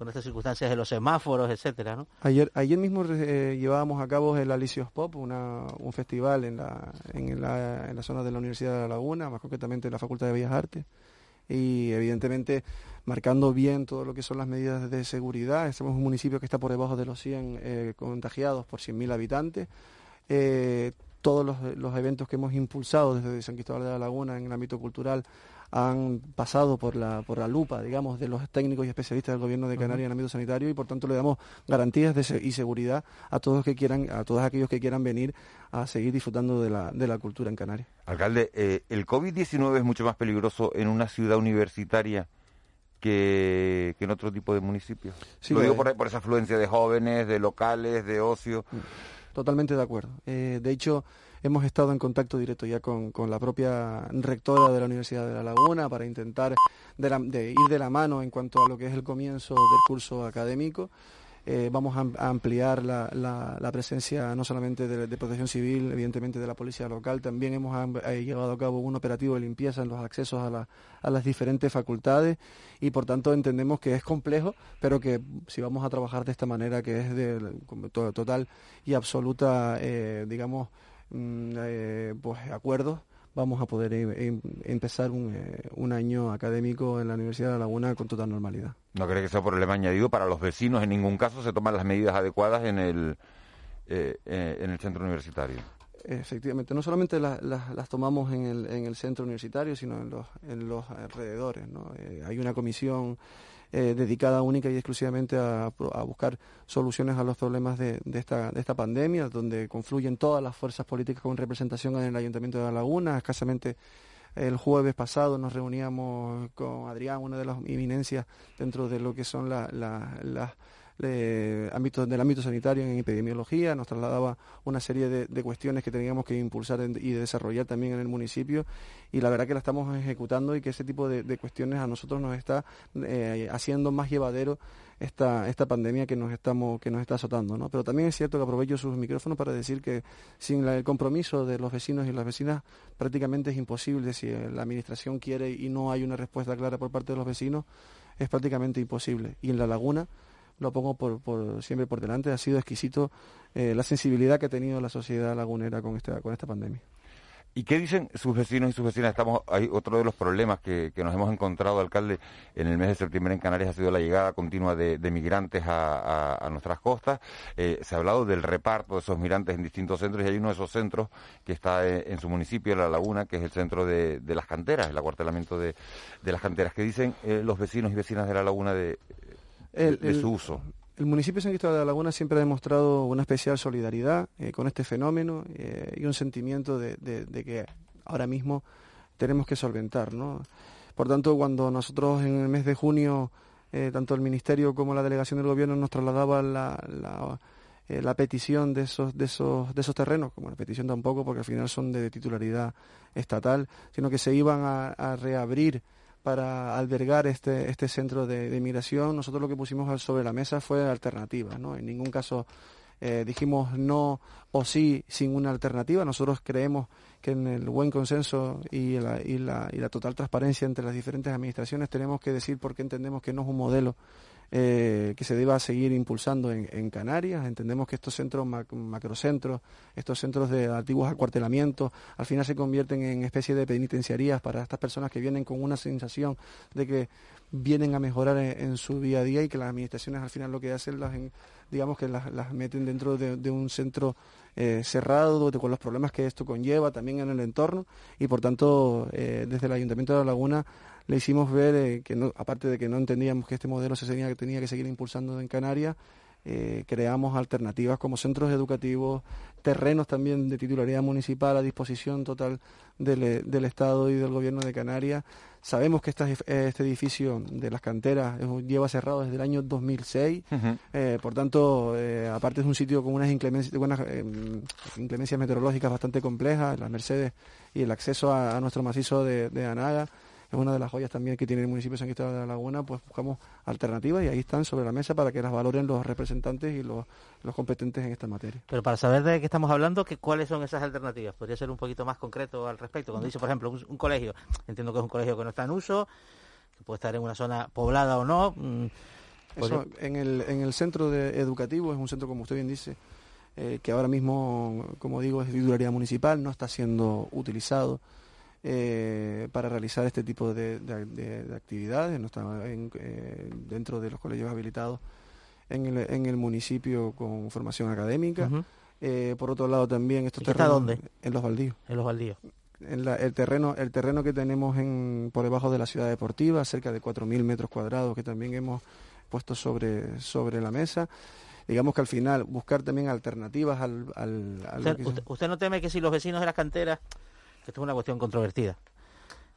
S9: con estas circunstancias de los semáforos, etcétera.
S17: Ayer, ayer mismo eh, llevábamos a cabo el Alicios Pop, un festival en la, en, la, en la zona de la Universidad de La Laguna, más concretamente en la Facultad de Bellas Artes, y evidentemente marcando bien todo lo que son las medidas de seguridad. Somos un municipio que está por debajo de los 100 eh, contagiados por 100.000 habitantes. Eh, todos los, eventos que hemos impulsado desde San Cristóbal de la Laguna en el ámbito cultural han pasado por la, por la lupa, digamos, de los técnicos y especialistas del gobierno de Canarias en ámbito sanitario y por tanto le damos garantías de, y seguridad a todos que quieran, a todos aquellos que quieran venir a seguir disfrutando de la, de la cultura en Canarias.
S8: Alcalde, eh, ¿el COVID-19 es mucho más peligroso en una ciudad universitaria que, en otro tipo de municipios? lo, digo por, por, esa afluencia de jóvenes, de locales, de ocio.
S17: Totalmente de acuerdo. Eh, de hecho, Hemos estado en contacto directo ya con, la propia rectora de la Universidad de La Laguna para intentar de, ir de la mano en cuanto a lo que es el comienzo del curso académico. Eh, vamos a, ampliar la, presencia no solamente de, protección civil, evidentemente de la policía local, también hemos eh, llevado a cabo un operativo de limpieza en los accesos a, las diferentes facultades y por tanto entendemos que es complejo, pero que si vamos a trabajar de esta manera que es de total y absoluta, eh, digamos, eh, pues acuerdos vamos a poder em, em, empezar eh, un, año académico en la Universidad de La Laguna con total normalidad.
S8: ¿No cree que sea problema añadido para los vecinos? En ningún caso se toman las medidas adecuadas en el, eh, en el centro universitario.
S17: Efectivamente, no solamente las tomamos en el, en el centro universitario, sino en los, en los alrededores. ¿no? hay una comisión eh, dedicada única y exclusivamente a, buscar soluciones a los problemas de, esta, de esta pandemia, donde confluyen todas las fuerzas políticas con representación en el Ayuntamiento de La Laguna. Escasamente el jueves pasado nos reuníamos con Adrián, una de las eminencias dentro de lo que son las ámbito, del ámbito sanitario en epidemiología, nos trasladaba una serie de, cuestiones que teníamos que impulsar y desarrollar también en el municipio y la verdad que la estamos ejecutando y que ese tipo de, cuestiones a nosotros nos está eh, haciendo más llevadero esta, esta pandemia que nos estamos que nos está azotando ¿no? pero también es cierto que aprovecho sus micrófonos para decir que sin el compromiso de los vecinos y las vecinas prácticamente es imposible si la administración quiere y no hay una respuesta clara por parte de los vecinos es prácticamente imposible y en la laguna lo pongo por, siempre por delante. Ha sido exquisito eh, la sensibilidad que ha tenido la sociedad lagunera con esta, con esta pandemia.
S8: ¿Y qué dicen sus vecinos y sus vecinas? Estamos, hay otro de los problemas que, nos hemos encontrado, alcalde, en el mes de septiembre en Canarias ha sido la llegada continua de, migrantes a, nuestras costas. Eh, se ha hablado del reparto de esos migrantes en distintos centros y hay uno de esos centros que está eh, en, su municipio, La Laguna, que es el centro de, las canteras, el acuartelamiento de, las canteras. ¿Qué dicen los vecinos y vecinas de La Laguna de, el, su uso.
S17: El municipio de San Cristóbal de la Laguna siempre ha demostrado una especial solidaridad eh, con este fenómeno eh, y un sentimiento de, que ahora mismo tenemos que solventar. ¿no? Por tanto, cuando nosotros en el mes de junio, eh, tanto el Ministerio como la Delegación del Gobierno nos trasladaban la, la, petición de esos, de, esos, de esos terrenos, como la petición tampoco, porque al final son de titularidad estatal, sino que se iban a reabrir para albergar este, este centro de, inmigración, nosotros lo que pusimos sobre la mesa fue alternativas, ¿no? En ningún caso eh, dijimos no o sí sin una alternativa. Nosotros creemos que en el buen consenso y la, y la, y la total transparencia entre las diferentes administraciones tenemos que decir por qué entendemos que no es un modelo eh, que se deba seguir impulsando en, Canarias. Entendemos que estos centros macrocentros, estos centros de antiguos acuartelamientos, al final se convierten en especie de penitenciarías para estas personas que vienen con una sensación de que vienen a mejorar en, su día a día y que las administraciones al final lo que hacen las digamos que las, meten dentro de, un centro eh, cerrado con los problemas que esto conlleva también en el entorno y por tanto eh, desde el Ayuntamiento de La Laguna le hicimos ver eh, que, no, aparte de que no entendíamos que este modelo se tenía, que tenía que seguir impulsando en Canarias, eh, creamos alternativas como centros educativos, terrenos también de titularidad municipal a disposición total del, del Estado y del Gobierno de Canarias. Sabemos que esta- este edificio de las canteras eh, lleva cerrado desde el año 2006, eh, por tanto, eh, aparte es un sitio con unas inclemencias, unas, eh, inclemencias meteorológicas bastante complejas, las Mercedes y el acceso a, a nuestro macizo de, de Anaga es una de las joyas también que tiene el municipio de San Cristóbal de la Laguna, pues buscamos alternativas y ahí están sobre la mesa para que las valoren los representantes y los, los competentes en esta materia.
S9: Pero para saber de qué estamos hablando, que ¿cuáles son esas alternativas? Podría ser un poquito más concreto al respecto. Cuando dice, por ejemplo, un, un colegio, entiendo que es un colegio que no está en uso, que puede estar en una zona poblada o no. mm,
S17: Eso, en, el, en el centro de educativo, es un centro, como usted bien dice, eh, que ahora mismo, como digo, es de titularidad municipal, no está siendo utilizado eh, para realizar este tipo de, de- de- de actividades, no está en- eh, dentro de los colegios habilitados en el, en el municipio con formación académica. Eh, por otro lado también estos
S9: ¿Y qué está
S17: terrenos
S9: dónde?
S17: en los baldíos
S9: en los baldíos.
S17: en la- el terreno el terreno que tenemos en por debajo de la ciudad deportiva cerca de 4.000 metros cuadrados que también hemos puesto sobre sobre la mesa digamos que al final buscar también alternativas al, al-
S9: usted no teme que si los vecinos de las canteras, que esto es una cuestión controvertida,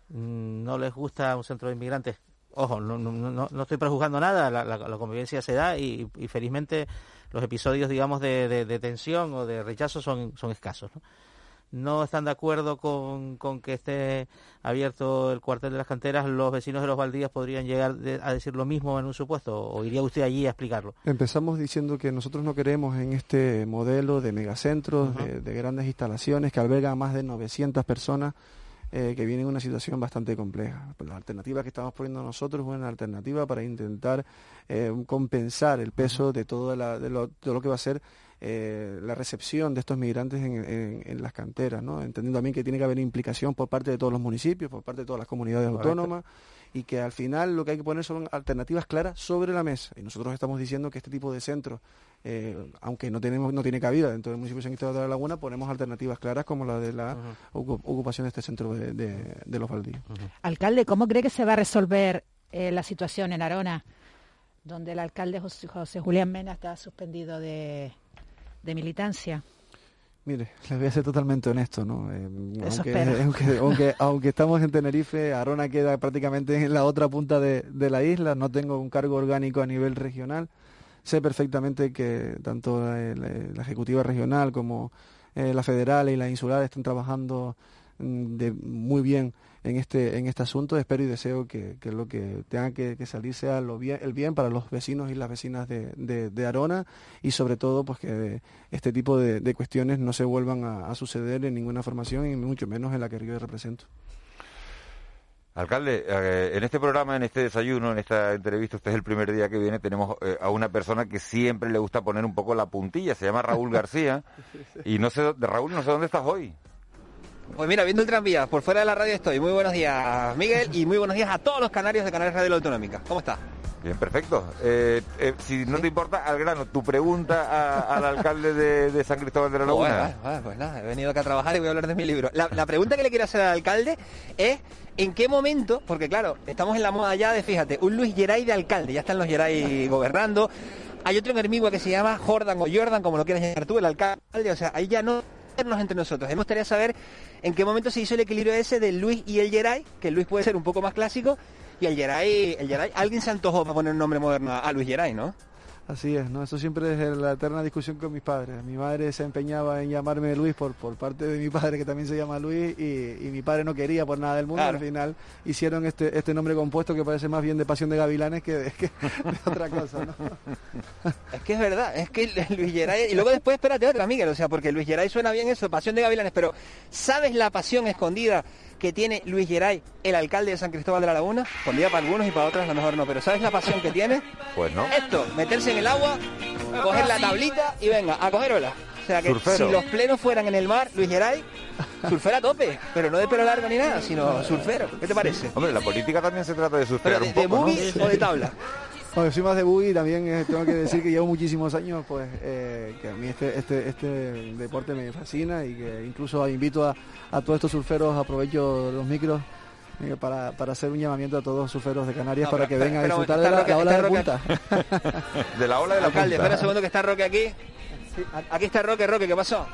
S9: mm, no les gusta un centro de inmigrantes, ojo, no, no, no, estoy prejuzgando nada, la, convivencia se da y, felizmente los episodios, digamos, de, de- de tensión o de rechazo son, son escasos. No están de acuerdo con, con que esté abierto el cuartel de las canteras, los vecinos de los baldíos podrían llegar de- a decir lo mismo en un supuesto, o iría usted allí a explicarlo.
S17: Empezamos diciendo que nosotros no queremos en este modelo de megacentros, de, de grandes instalaciones que albergan a más de 900 personas eh, que vienen en una situación bastante compleja. Pues la alternativa que estamos poniendo nosotros es una alternativa para intentar eh, compensar el peso de todo, la- de lo, de lo que va a ser eh, la recepción de estos migrantes en, en- en las canteras, ¿no? entendiendo también que tiene que haber implicación por parte de todos los municipios, por parte de todas las comunidades
S9: Correcto.
S17: autónomas y que al final lo que hay que poner son alternativas claras sobre la mesa. Y nosotros estamos diciendo que este tipo de centros, eh, aunque no tenemos no tiene cabida dentro del municipio de San Cristóbal de la Laguna, ponemos alternativas claras como la de la ocu- ocupación de este centro de, de- de los baldíos.
S10: Alcalde, ¿cómo cree que se va a resolver eh, la situación en Arona, donde el alcalde José, José Julián Mena está suspendido de, de militancia?
S17: Mire, les voy a ser totalmente honesto, ¿no? Eh,
S10: Eso
S17: aunque, aunque, aunque, aunque estamos en Tenerife, Arona queda prácticamente en la otra punta de, de la isla, no tengo un cargo orgánico a nivel regional. Sé perfectamente que tanto la, la- la Ejecutiva Regional como eh, la Federal y la Insular están trabajando mm, de, muy bien en este en este asunto. Espero y deseo que, que lo que tenga que, que salir sea lo bien, el bien para los vecinos y las vecinas de, de, de Arona y sobre todo pues que este tipo de, de cuestiones no se vuelvan a, a suceder en ninguna formación y mucho menos en la que yo represento.
S8: Alcalde, eh, en este programa, en este desayuno, en esta entrevista, usted es el primer día que viene, tenemos eh, a una persona que siempre le gusta poner un poco la puntilla, se llama Raúl García, y no sé, Raúl, no sé dónde estás hoy.
S19: Pues mira, viendo el tranvía, por fuera de la radio estoy. Muy buenos días, Miguel, y muy buenos días a todos los canarios de Canarias Radio Autonómica. ¿Cómo está?
S8: Bien, perfecto. Eh, eh, si no te importa, al grano, tu pregunta a- al alcalde de, de San Cristóbal de la Laguna.
S19: Pues nada, he venido acá a trabajar y voy a hablar de mi libro. La, la pregunta que le quiero hacer al alcalde es ¿en qué momento? Porque claro, estamos en la moda ya de, fíjate, un Luis Geray de alcalde, ya están los Geray gobernando. Hay otro en Hermigua que se llama Jordan o Jordan, como lo quieras llamar tú, el alcalde. O sea, ahí ya no entre nosotros. Me gustaría saber en qué momento se hizo el equilibrio ese del Luis y el Geray, que Luis puede ser un poco más clásico, y el Geray, el Geray, alguien se antojó para poner un nombre moderno a Luis Geray, ¿no?
S17: Así es, ¿no? Eso siempre es la eterna discusión con mis padres. Mi madre se empeñaba en llamarme Luis por, por parte de mi padre, que también se llama Luis, y, y mi padre no quería por nada del mundo.
S19: Claro.
S17: Al final hicieron este, este nombre compuesto que parece más bien de pasión de gavilanes que de, que de otra cosa, ¿no?
S19: Es que es verdad, es que Luis Geray... Y luego después, espérate otra, Miguel, o sea, porque Luis Geray suena bien eso, pasión de gavilanes, pero ¿sabes la pasión escondida que tiene Luis Geray, el alcalde de San Cristóbal de la Laguna? Escondida para algunos y para otros a lo mejor no, pero ¿sabes la pasión que tiene?
S8: Pues no.
S19: Esto, meterse en el agua, coger la tablita y venga, a coger. O sea que
S8: Surfero.
S19: si los plenos fueran en el mar, Luis Geray, surfero a tope, pero no de pelo largo ni nada, sino surfero. ¿Qué te parece?
S8: Hombre, la política también se trata de surfear
S19: de,
S8: un
S19: de
S8: poco, ¿no?
S19: buggy o de tabla.
S17: Soy más de buggy también eh, tengo que decir que llevo muchísimos años, pues eh, que a mí este, este, este deporte me fascina y que incluso invito a, a todos estos surferos, aprovecho los micros eh, para, para hacer un llamamiento a todos los surferos de Canarias para que vengan a disfrutar de la, ola de punta.
S8: de la ola de la
S19: Alcalde,
S8: punta.
S19: espera un segundo que está Roque aquí. Aquí está Roque, Roque, ¿qué pasó?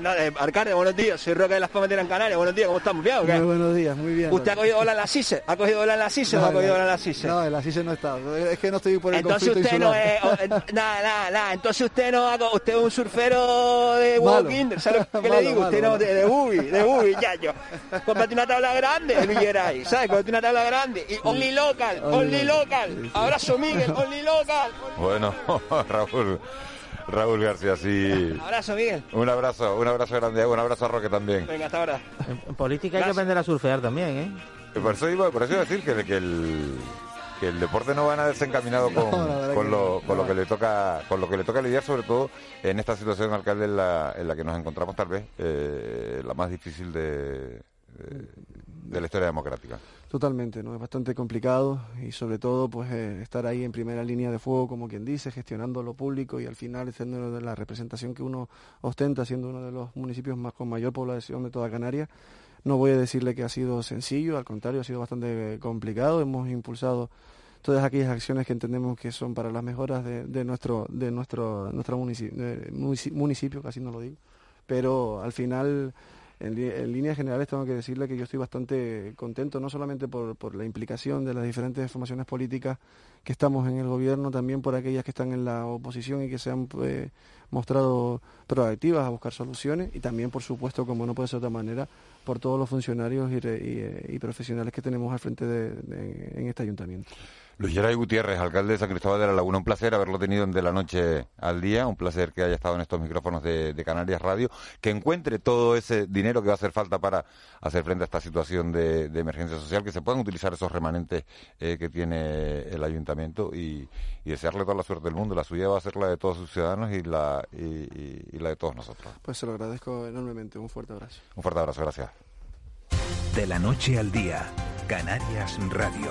S19: No, eh, Alcalde, buenos días, soy Roque de las Palmas de Gran Canaria, buenos días, ¿cómo estamos? ¿Bien o qué?
S17: Muy buenos días, muy bien.
S19: ¿Usted ha cogido ola en la CISE? ¿Ha cogido ola en la CISE o no ha cogido ola en la CISE?
S17: No, en la CISE no está. Es que no estoy por el
S19: Entonces usted no
S17: insular.
S19: es, o- eh, nada, nada, nada, entonces usted no, usted es un surfero de
S17: Malo.
S19: walking, ¿sabes lo que
S17: Malo,
S19: le digo? Usted
S17: malo,
S19: no, de, de booby, de booby, ya yo. Cómprate una tabla grande, Villeray, ¿sabes? Cómprate una tabla grande y only local, only local, abrazo Miguel, only local,
S8: Bueno, Raúl, Raúl García, sí.
S19: abrazo Miguel.
S8: Un abrazo, un abrazo grande, un abrazo a Roque también.
S19: Venga, hasta ahora.
S9: En, en política hay que aprender a surfear también, ¿eh?
S8: Por eso iba, por eso iba a decir que, que el que el deporte no va nada desencaminado con,
S17: No,
S8: con
S17: que
S8: lo,
S17: no.
S8: con lo que le toca con lo que le toca lidiar sobre todo en esta situación alcalde en la, en la que nos encontramos tal vez eh, la más difícil de, de, de la historia democrática
S17: Totalmente, ¿no? Es bastante complicado y sobre todo pues eh, estar ahí en primera línea de fuego, como quien dice, gestionando lo público y al final siendo la representación que uno ostenta, siendo uno de los municipios más con mayor población de toda Canarias. No voy a decirle que ha sido sencillo, al contrario, ha sido bastante eh, complicado. Hemos impulsado todas aquellas acciones que entendemos que son para las mejoras de, nuestro de nuestro nuestro municipio, casi no lo digo, pero al final en, líneas generales tengo que decirle que yo estoy bastante contento, no solamente por, por la implicación de las diferentes formaciones políticas que estamos en el gobierno, también por aquellas que están en la oposición y que se han pues, mostrado proactivas a buscar soluciones y también, por supuesto, como no puede ser de otra manera, por todos los funcionarios y, eh, profesionales que tenemos al frente de, de- en este ayuntamiento.
S8: Luis Geray Gutiérrez, alcalde de San Cristóbal de la Laguna, un placer haberlo tenido en de la noche al día, un placer que haya estado en estos micrófonos de, de Canarias Radio, que encuentre todo ese dinero que va a hacer falta para hacer frente a esta situación de, de emergencia social, que se puedan utilizar esos remanentes eh, que tiene el ayuntamiento y, y desearle toda la suerte del mundo. La suya va a ser la de todos sus ciudadanos y la, y, y- y la de todos nosotros.
S17: Pues se lo agradezco enormemente, un fuerte abrazo.
S8: Un fuerte abrazo, gracias.
S7: De la noche al día, Canarias Radio.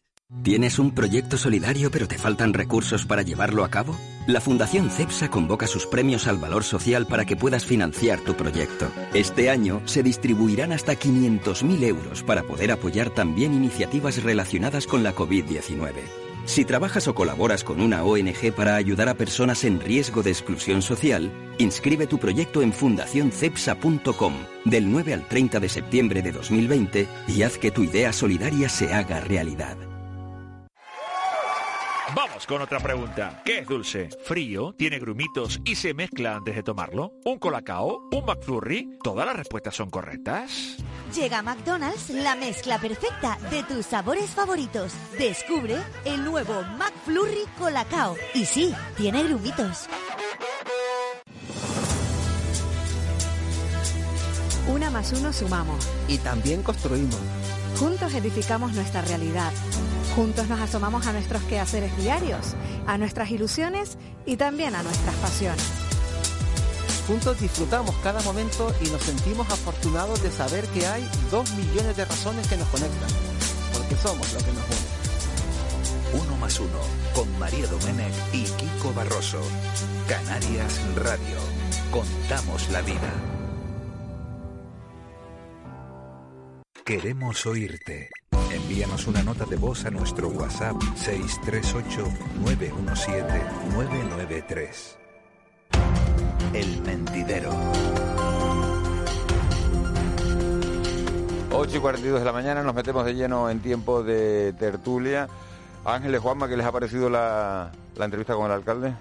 S14: ¿Tienes un proyecto solidario pero te faltan recursos para llevarlo a cabo? La Fundación CEPSA convoca sus premios al valor social para que puedas financiar tu proyecto. Este año se distribuirán hasta 500.000 euros para poder apoyar también iniciativas relacionadas con la COVID-19. Si trabajas o colaboras con una ONG para ayudar a personas en riesgo de exclusión social, inscribe tu proyecto en fundacioncepsa.com del 9 al 30 de septiembre de 2020 y haz que tu idea solidaria se haga realidad.
S12: Vamos con otra pregunta. ¿Qué es dulce? ¿Frío? ¿Tiene grumitos y se mezcla antes de tomarlo? ¿Un colacao? ¿Un McFlurry? ¿Todas las respuestas son correctas?
S13: Llega a McDonald's la mezcla perfecta de tus sabores favoritos. Descubre el nuevo McFlurry Colacao. Y sí, tiene grumitos.
S20: Una más uno sumamos.
S21: Y también construimos.
S20: Juntos edificamos nuestra realidad. Juntos nos asomamos a nuestros quehaceres diarios, a nuestras ilusiones y también a nuestras pasiones.
S21: Juntos disfrutamos cada momento y nos sentimos afortunados de saber que hay dos millones de razones que nos conectan, porque somos lo que nos une.
S7: Uno más uno, con María Domenech y Kiko Barroso. Canarias Radio. Contamos la vida. Queremos oírte. Envíanos una nota de voz a nuestro WhatsApp 638-917-993. El Mentidero.
S8: 8 y 42 de la mañana nos metemos de lleno en tiempo de tertulia. Ángeles Juanma, ¿qué les ha parecido la, la entrevista con el alcalde?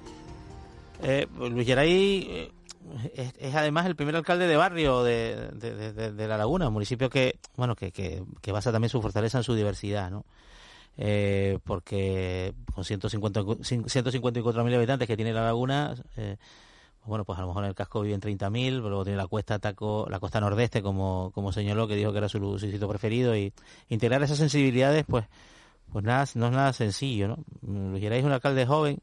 S9: Eh, Luis Geray eh, es, además el primer alcalde de barrio de, de- de- La Laguna, un municipio que, bueno, que, que, que basa también su fortaleza en su diversidad, ¿no? Eh, porque con 150 154.000 habitantes que tiene La Laguna, eh, bueno, pues a lo mejor en el casco viven 30.000, pero luego tiene la cuesta Taco, la costa nordeste, como, como señaló, que dijo que era su, su sitio preferido, y integrar esas sensibilidades, pues, pues nada, no es nada sencillo, ¿no? Luis un alcalde joven,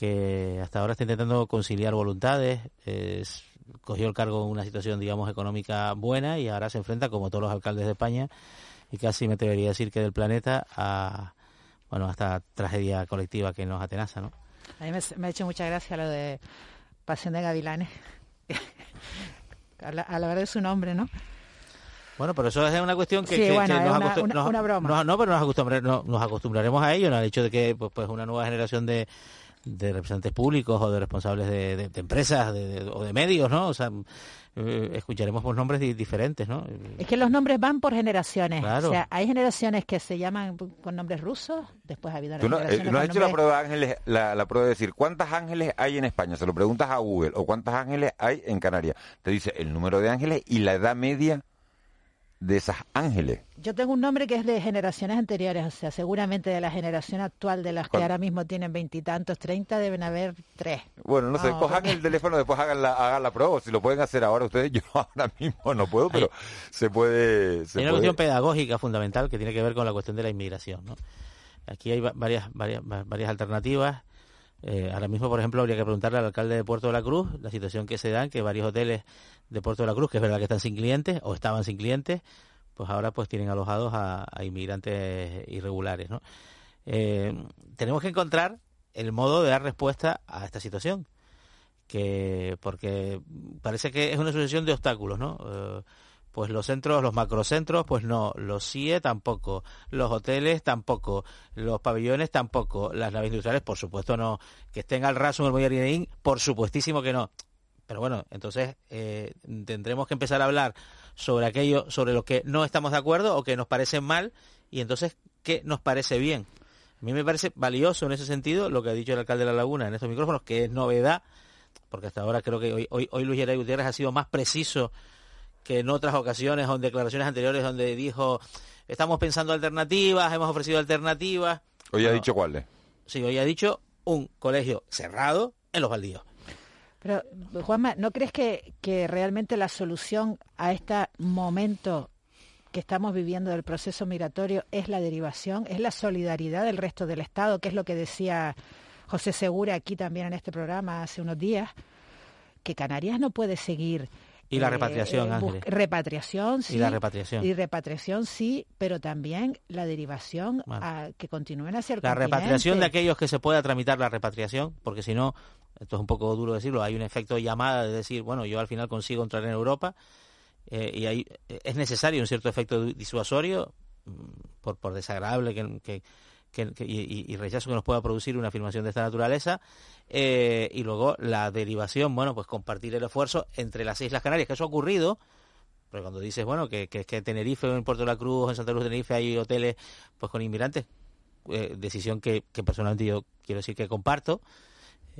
S9: que hasta ahora está intentando conciliar voluntades, es- cogió el cargo en una situación, digamos, económica buena y ahora se enfrenta, como todos los alcaldes de España, y casi me atrevería a decir que del planeta, a, bueno, a esta tragedia colectiva que nos atenaza, ¿no?
S10: A mí me, me ha hecho mucha gracia lo de Pasión de Gavilanes. a, la, a la verdad de su nombre, ¿no?
S9: Bueno, pero eso es una cuestión que,
S10: Sí,
S9: que-
S10: bueno,
S9: que
S10: es
S9: nos,
S10: una-
S9: acostu-
S10: una-
S9: nos-
S10: una broma.
S9: nos- no, pero nos, acostumbre- no- nos acostumbraremos a ello, ¿no? al hecho de que pues, pues una nueva generación de, de representantes públicos o de responsables de, de- de empresas de- de- o de medios, ¿no? O sea, eh, escucharemos por nombres di- diferentes, ¿no?
S10: Es que los nombres van por generaciones.
S9: Claro.
S10: O sea, hay generaciones que se llaman con nombres rusos, después ha habido
S8: Tú no, eh,
S10: generaciones
S8: no has hecho la prueba, Ángeles, la, la prueba de decir cuántas ángeles hay en España. Se lo preguntas a Google o cuántas ángeles hay en Canarias. Te dice el número de ángeles y la edad media de esas ángeles.
S10: Yo tengo un nombre que es de generaciones anteriores, o sea, seguramente de la generación actual, de las que ahora mismo tienen veintitantos, treinta, deben haber tres.
S8: Bueno, no sé,
S10: No,
S8: cojan
S10: porque-
S8: el teléfono, después hagan la, hagan la prueba. o Si lo pueden hacer ahora ustedes, yo ahora mismo no puedo, pero se puede... Se
S9: Hay una
S8: puede.
S9: cuestión pedagógica fundamental que tiene que ver con la cuestión de la inmigración. ¿no? Aquí hay va- varias, varias, va- varias alternativas. Eh, ahora mismo, por ejemplo, habría que preguntarle al alcalde de Puerto de la Cruz la situación que se da, en que varios hoteles de Puerto de la Cruz, que es verdad que están sin clientes o estaban sin clientes, pues ahora pues tienen alojados a, inmigrantes irregulares. ¿no? Eh, tenemos que encontrar el modo de dar respuesta a esta situación que porque parece que es una sucesión de obstáculos, ¿no? Eh, pues los centros, los macrocentros, pues no, los CIE tampoco, los hoteles tampoco, los pabellones tampoco, las naves industriales, por supuesto no, que estén al raso en el Moyarineín, por supuestísimo que no. Pero bueno, entonces eh, tendremos que empezar a hablar sobre aquello, sobre lo que no estamos de acuerdo o que nos parece mal, y entonces, ¿qué nos parece bien? A mí me parece valioso en ese sentido lo que ha dicho el alcalde de La Laguna en estos micrófonos, que es novedad, porque hasta ahora creo que hoy, hoy, hoy Luis Geray Gutiérrez ha sido más preciso que en otras ocasiones o en declaraciones anteriores donde dijo estamos pensando alternativas, hemos ofrecido alternativas.
S8: Hoy ha dicho cuáles.
S9: Sí, hoy ha dicho un colegio cerrado en los baldíos.
S10: Pero, Juanma, ¿no crees que, que realmente la solución a este momento que estamos viviendo del proceso migratorio es la derivación, es la solidaridad del resto del Estado, que es lo que decía José Segura aquí también en este programa hace unos días, que Canarias no puede seguir.
S9: Y la
S10: eh,
S9: repatriación,
S10: eh,
S9: Ángeles.
S10: Repatriación, sí.
S9: Y la repatriación.
S10: Y repatriación, sí, pero también la derivación
S9: Bueno.
S10: a que continúen hacia el
S9: La repatriación de aquellos que se pueda tramitar la repatriación, porque si no, esto es un poco duro decirlo, hay un efecto de llamada de decir, bueno, yo al final consigo entrar en Europa eh, y ahí es necesario un cierto efecto disuasorio, mm, por, por desagradable que, que- y, rechazo que nos pueda producir una afirmación de esta naturaleza, eh, y luego la derivación, bueno, pues compartir el esfuerzo entre las Islas Canarias, que eso ha ocurrido, pero cuando dices, bueno, que, que, que en Tenerife o en Puerto de la Cruz en Santa Cruz de Tenerife hay hoteles pues con inmigrantes, eh, decisión que personalmente yo quiero decir que comparto,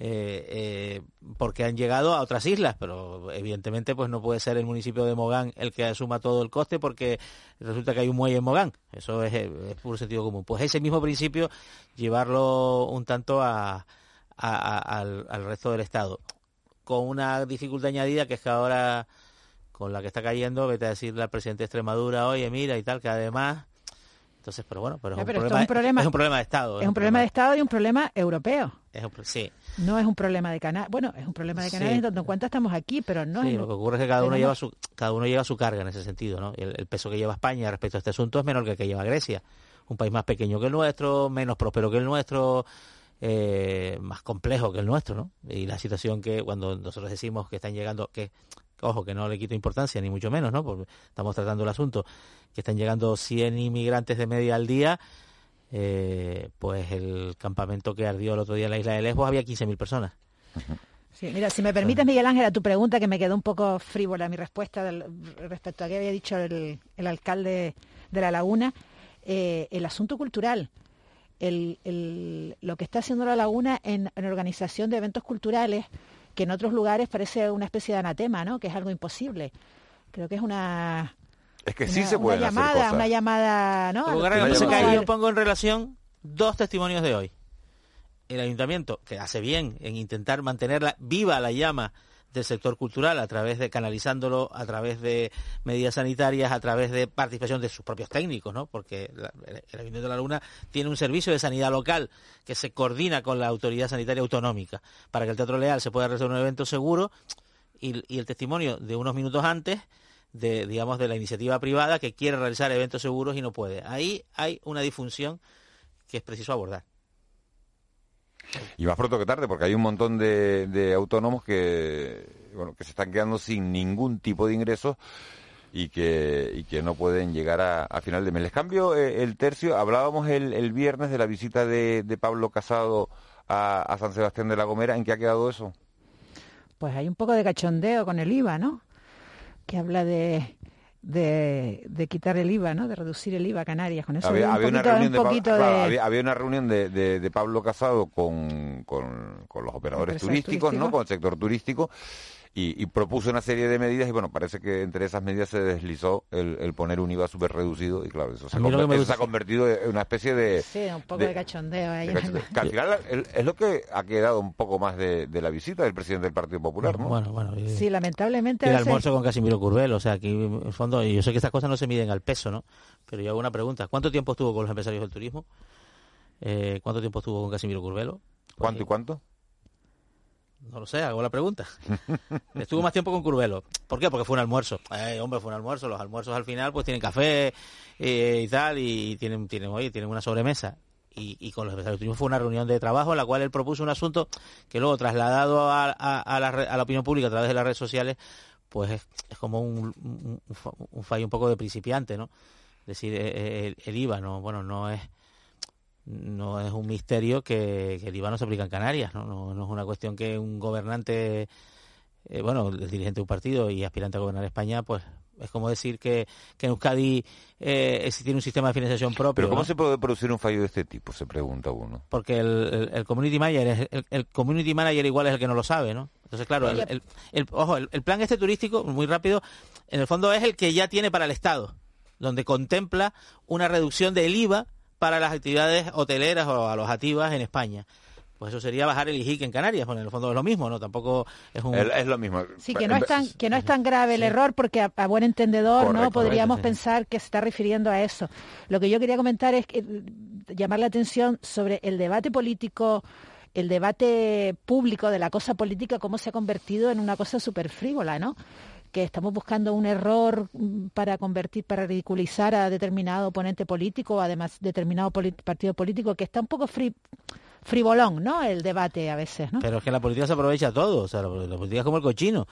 S9: eh, eh, porque han llegado a otras islas, pero evidentemente pues no puede ser el municipio de Mogán el que asuma todo el coste porque resulta que hay un muelle en Mogán, eso es, eh, puro sentido común. Pues ese mismo principio llevarlo un tanto a- al, al resto del Estado, con una dificultad añadida que es que ahora con la que está cayendo, vete a decirle al presidente de Extremadura, oye, mira y tal, que además... Entonces, pero bueno, pero, es, un
S10: esto es un
S9: problema, es un problema de Estado.
S10: Es un problema de Estado y un problema europeo.
S9: es un pro- sí,
S10: No es un problema de Canarias. Bueno, es un problema de Canarias
S9: Sí.
S10: en tanto en cuanto estamos aquí, pero no
S9: Sí,
S10: es.
S9: lo que ocurre es que cada uno lleva su cada uno lleva su carga en ese sentido, ¿no? El, el peso que lleva España respecto a este asunto es menor que el que lleva Grecia, un país más pequeño que el nuestro, menos próspero que el nuestro, eh, más complejo que el nuestro, ¿no? Y la situación que cuando nosotros decimos que están llegando, que ojo que no le quito importancia ni mucho menos, ¿no? Porque estamos tratando el asunto, que están llegando 100 inmigrantes de media al día. eh, pues el campamento que ardió el otro día en la isla de Lesbos había 15.000 personas.
S10: Sí, mira, si me permites, Miguel Ángel, a tu pregunta, que me quedó un poco frívola mi respuesta respecto a qué había dicho el, el alcalde de La Laguna, eh, el asunto cultural, el, lo que está haciendo La Laguna en organización de eventos culturales, que en otros lugares parece una especie de anatema, ¿no? Que es algo imposible. Creo que es una,
S8: Es que
S10: una,
S8: sí se
S10: una
S8: hacer
S10: llamada,
S8: cosas.
S10: una llamada, ¿no? Puede
S9: yo pongo en relación dos testimonios de hoy. El ayuntamiento, que hace bien en intentar mantener la- viva la llama del sector cultural a través de canalizándolo a través de medidas sanitarias a través de participación de sus propios técnicos no porque el Ayuntamiento de la Laguna tiene un servicio de sanidad local que se coordina con la autoridad sanitaria autonómica para que el Teatro Leal se pueda realizar un evento seguro y, y el testimonio de unos minutos antes de digamos de la iniciativa privada que quiere realizar eventos seguros y no puede. Ahí hay una disfunción que es preciso abordar
S8: y más pronto que tarde, porque hay un montón de, autónomos que, bueno, que se están quedando sin ningún tipo de ingresos y que, y que no pueden llegar a, a final de mes. Les cambio eh, el tercio. Hablábamos el, el, viernes de la visita de, de Pablo Casado a, a, San Sebastián de la Gomera. ¿En qué ha quedado eso?
S10: Pues hay un poco de cachondeo con el IVA, ¿no? Que habla de, de, de, quitar el IVA, ¿no? De reducir el IVA a Canarias. Con eso
S8: había,
S10: había,
S8: una,
S10: poquito,
S8: reunión
S10: un
S8: de,
S10: poquito
S8: claro,
S10: de...
S8: había, había, una reunión de, de, Pablo Casado con, con, con los operadores turísticos, turístico. ¿no? Con el sector turístico. Y, y, propuso una serie de medidas y bueno, parece que entre esas medidas se deslizó el, el poner un IVA súper reducido y claro, eso, se, conver, eso se, ha convertido en una especie de...
S10: Sí, un poco de, de cachondeo ahí.
S8: De cachondeo. Que al final es lo que ha quedado un poco más de, de, la visita del presidente del Partido Popular, ¿no?
S9: Bueno, bueno. Y,
S10: sí, lamentablemente...
S9: El almuerzo con Casimiro Curbel, o sea, aquí en el fondo, yo sé que estas cosas no se miden al peso, ¿no? Pero yo hago una pregunta, ¿cuánto tiempo estuvo con los empresarios del turismo? Eh, ¿Cuánto tiempo estuvo con Casimiro Curbelo?
S8: ¿Cuánto y cuánto?
S9: No lo sé, hago la pregunta. Estuvo más tiempo con Curvelo. ¿Por qué? Porque fue un almuerzo. Eh, hombre, fue un almuerzo. Los almuerzos al final pues tienen café eh, y tal y tienen, tienen, oye, tienen una sobremesa. Y, y, con los empresarios fue una reunión de trabajo en la cual él propuso un asunto que luego trasladado a, a, a, la, a la, opinión pública a través de las redes sociales pues es, es como un, un, un, fallo un poco de principiante, ¿no? Es decir, el, el IVA, no, bueno, no es no es un misterio que, que, el IVA no se aplica en Canarias, ¿no? No, no es una cuestión que un gobernante, eh, bueno, el dirigente de un partido y aspirante a gobernar España, pues es como decir que, que en Euskadi eh, tiene un sistema de financiación propio.
S8: Pero ¿cómo
S9: ¿no?
S8: se puede producir un fallo de este tipo? Se pregunta uno.
S9: Porque el, el, el community manager es, el, el, community manager igual es el que no lo sabe, ¿no? Entonces, claro, el, el, ojo, el, plan este turístico, muy rápido, en el fondo es el que ya tiene para el Estado, donde contempla una reducción del IVA para las actividades hoteleras o alojativas en España. Pues eso sería bajar el IGIC en Canarias, bueno, en el fondo es lo mismo, ¿no? Tampoco es un...
S8: Es, es lo mismo.
S10: Sí, que no es tan, que no es tan grave el sí. error porque a, a, buen entendedor correcto, no podríamos correcto, sí. pensar que se está refiriendo a eso. Lo que yo quería comentar es que, llamar la atención sobre el debate político el debate público de la cosa política, cómo se ha convertido en una cosa súper frívola, ¿no? Que estamos buscando un error para convertir, para ridiculizar a determinado oponente político, además determinado partido político, que está un poco fri frivolón, ¿no? El debate a veces, ¿no?
S9: Pero es que la política se aprovecha todo, o sea, la, la política es como el cochino.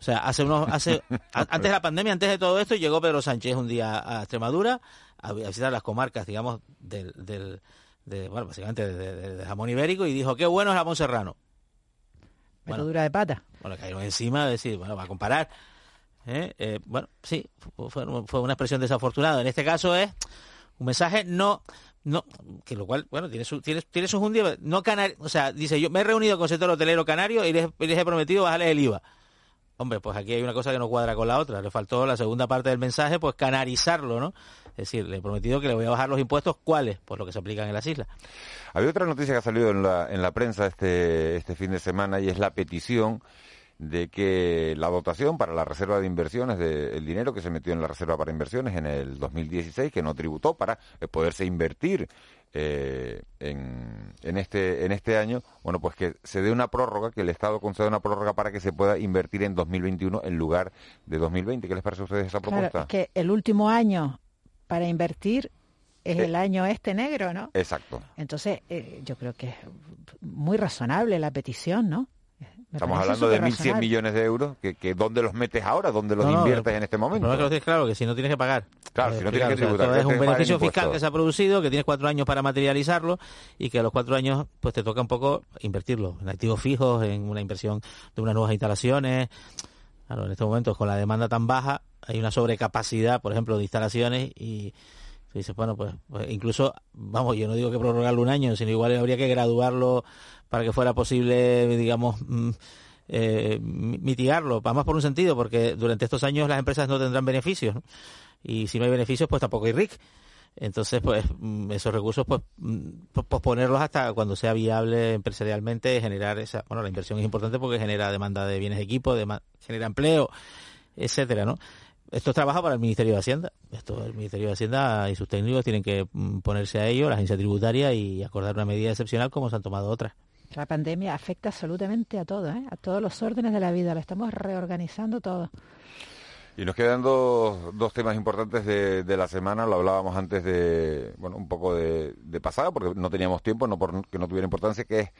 S9: O sea, hace unos, hace, antes de la pandemia, antes de todo esto, llegó Pedro Sánchez un día a Extremadura a visitar las comarcas, digamos, del, del de, bueno, básicamente de, de, de, jamón ibérico y dijo, qué bueno es jamón serrano.
S10: Bueno, dura de pata.
S9: Bueno, cayó encima de decir, bueno, va a comparar. ¿Eh? Eh, bueno, sí, fue, fue, una expresión desafortunada. En este caso es un mensaje no, no, que lo cual, bueno, tiene su, tiene, tiene un día, no canar, o sea, dice, yo me he reunido con el sector hotelero canario y les, he prometido bajarles el IVA. Hombre, pues aquí hay una cosa que no cuadra con la otra. Le faltó la segunda parte del mensaje, pues canarizarlo, ¿no? Es decir, le he prometido que le voy a bajar los impuestos. ¿Cuáles? Pues lo que se aplican en las islas.
S8: Había otra noticia que ha salido en la, en la prensa este, este fin de semana y es la petición de que la dotación para la reserva de inversiones, de, dinero que se metió en la reserva para inversiones en el 2016, que no tributó para poderse invertir eh, en, en, este, en este año, bueno, pues que se dé una prórroga, que el Estado conceda una prórroga para que se pueda invertir en 2021 en lugar de 2020. ¿Qué les parece a ustedes esa propuesta?
S10: Claro, que el último año para invertir es eh, el año este negro, ¿no?
S8: Exacto.
S10: Entonces, eh, yo creo que es muy razonable la petición, ¿no?
S8: Me Estamos hablando de 1.100 millones de euros, que, que ¿dónde los metes ahora? ¿Dónde los no, inviertes
S9: no,
S8: en este momento?
S9: No, que lo claro, que si no tienes que pagar.
S8: Claro,
S9: eh,
S8: si no tienes
S9: claro,
S8: que tributar.
S9: O sea, es un beneficio fiscal que se ha producido, que tienes cuatro años para materializarlo y que a los cuatro años pues te toca un poco invertirlo en activos fijos, en una inversión de unas nuevas instalaciones. Claro, en estos momentos con la demanda tan baja hay una sobrecapacidad, por ejemplo, de instalaciones y dices, bueno, pues, pues, incluso, vamos, yo no digo que prorrogarlo un año, sino igual habría que graduarlo para que fuera posible, digamos, mm, eh, mitigarlo, más por un sentido, porque durante estos años las empresas no tendrán beneficios, y si no hay beneficios, pues tampoco hay RIC. Entonces, pues mm, esos recursos, pues mm, po- posponerlos hasta cuando sea viable empresarialmente, generar esa, bueno, la inversión es importante porque genera demanda de bienes de equipo, genera empleo, etcétera, ¿no? Esto es trabajo para el Ministerio de Hacienda. Esto el Ministerio de Hacienda y sus técnicos tienen que mm, ponerse a ello, la agencia tributaria y acordar una medida excepcional como se han tomado otras.
S10: La pandemia afecta absolutamente a todo, ¿eh? a todos los órdenes de la vida. Lo estamos reorganizando todo.
S8: Y nos quedan dos, dos temas importantes de, de la semana. Lo hablábamos antes de, bueno, un poco de, de pasada, porque no teníamos tiempo, no porque no tuviera importancia, que es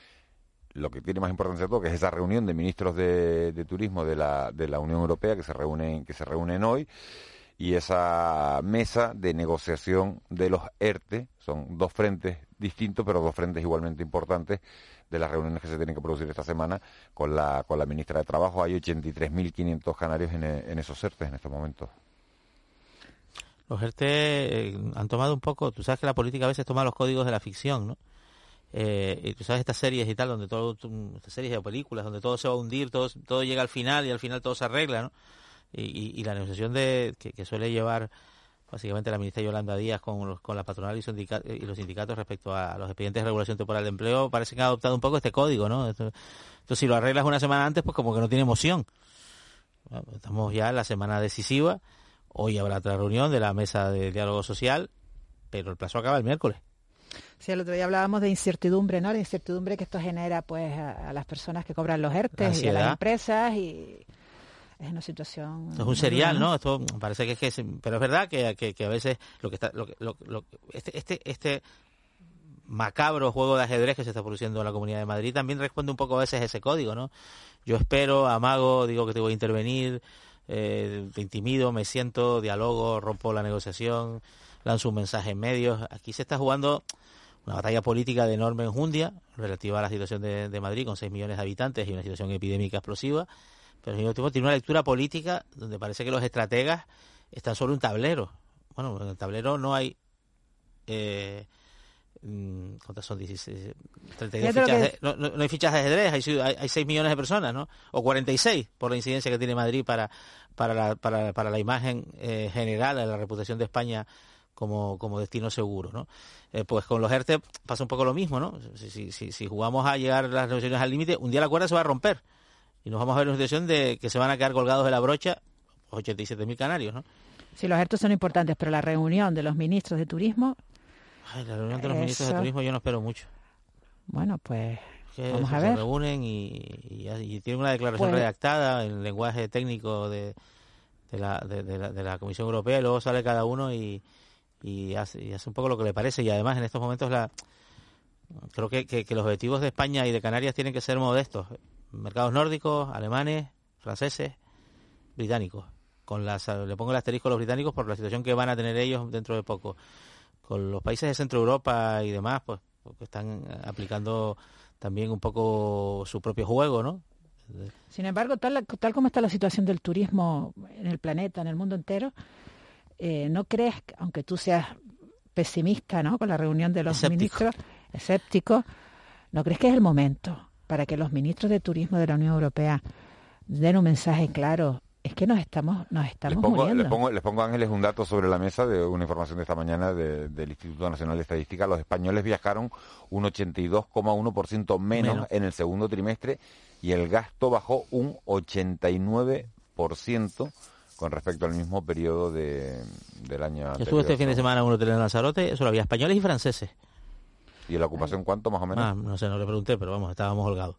S8: lo que tiene más importancia de todo, que es esa reunión de ministros de, turismo de la, de la Unión Europea que se reúnen, que se reúnen hoy y esa mesa de negociación de los ERTE, son dos frentes distintos, pero dos frentes igualmente importantes de las reuniones que se tienen que producir esta semana con la, con la ministra de Trabajo. Hay 83.500 canarios en, en esos ERTE en estos momentos.
S9: Los ERTE eh, han tomado un poco, tú sabes que la política a veces toma los códigos de la ficción, ¿no? Eh, tú sabes estas series y tal, donde todo, estas series o películas, donde todo se va a hundir, todo, todo llega al final y al final todo se arregla, ¿no? Y, la negociación que, suele llevar básicamente la ministra Yolanda Díaz con, con la patronal y, los sindicatos respecto a los expedientes de regulación temporal de empleo, parece que han adoptado un poco este código, ¿no? Entonces, si lo arreglas una semana antes, pues como que no tiene emoción. Estamos ya en la semana decisiva. Hoy habrá otra reunión de la mesa de diálogo social, pero el plazo acaba el miércoles.
S10: Sí, el otro día hablábamos de incertidumbre, ¿no? La incertidumbre que esto genera pues a, a las personas que cobran los ERTE y a las empresas y es una situación...
S9: Es un serial, ¿no? Esto parece que es que es- pero es verdad que, que, que a veces lo que está lo, que- lo- lo- este este este macabro juego de ajedrez que se está produciendo en la Comunidad de Madrid también responde un poco a veces a ese código, ¿no? Yo espero, amago, digo que te voy a intervenir, eh, te intimido, me siento, dialogo, rompo la negociación, lanzo un mensaje en medios. Aquí se está jugando una batalla política de enorme enjundia relativa a la situación de, de Madrid con 6 millones de habitantes y una situación epidémica explosiva, pero al mismo tiempo tiene una lectura política donde parece que los estrategas están sobre un tablero. Bueno, en el tablero no hay... Eh, mm, ¿Cuántas son? 16, 32
S10: Fíjate lo
S9: fichas
S10: que
S9: de- no, no- no hay fichas de ajedrez, hay, hay, hay 6 millones de personas, ¿no? O 46 por la incidencia que tiene Madrid para, para, la, para, para la imagen eh, general, la reputación de España como, como destino seguro, ¿no? Eh, pues con los ERTE pasa un poco lo mismo, ¿no? Si, si, si, si jugamos a llegar las negociaciones al límite, un día la cuerda se va a romper y nos vamos a ver en una situación de que se van a quedar colgados de la brocha 87.000 canarios, ¿no?
S10: Sí, los ERTE son importantes, pero la reunión de los ministros de turismo,
S9: Ay, la reunión de los ministros de turismo yo no espero mucho.
S10: bueno, pues
S9: Que
S10: vamos
S9: se,
S10: a
S9: se
S10: ver.
S9: reúnen y, y, y tienen una declaración
S10: Pues-
S9: redactada en lenguaje técnico de, de, la, de, de la, de la Comisión Europea y luego sale cada uno y, y, hace, y hace un poco lo que le parece. Y además en estos momentos la creo que, que, los objetivos de España y de Canarias tienen que ser modestos. Mercados nórdicos, alemanes, franceses, británicos. Con las, le pongo el asterisco a los británicos por la situación que van a tener ellos dentro de poco. Con los países de Centro Europa y demás, pues porque están aplicando también un poco su propio juego, ¿no?
S10: Sin embargo, tal, tal como está la situación del turismo en el planeta, en el mundo entero, eh, ¿no crees, que, aunque tú seas pesimista ¿no? con la reunión de los
S9: Escéptico.
S10: ministros, escéptico, ¿no crees que es el momento para que los ministros de turismo de la Unión Europea den un mensaje claro? Es que nos estamos, nos
S8: Les
S10: estamos
S8: pongo,
S10: muriendo.
S8: les, pongo, les pongo, Ángeles, un dato sobre la mesa de una información de esta mañana de- del Instituto Nacional de Estadística. Los españoles viajaron un 82,1% menos,
S9: Menos.
S8: en el segundo trimestre y el gasto bajó un 89% con respecto al mismo periodo de, del año
S9: Yo estuve este fin de semana en un hotel en Lanzarote, solo había españoles y franceses.
S8: ¿Y la ocupación cuánto más o menos?
S9: Ah, no sé, no le pregunté, pero vamos, estábamos holgados.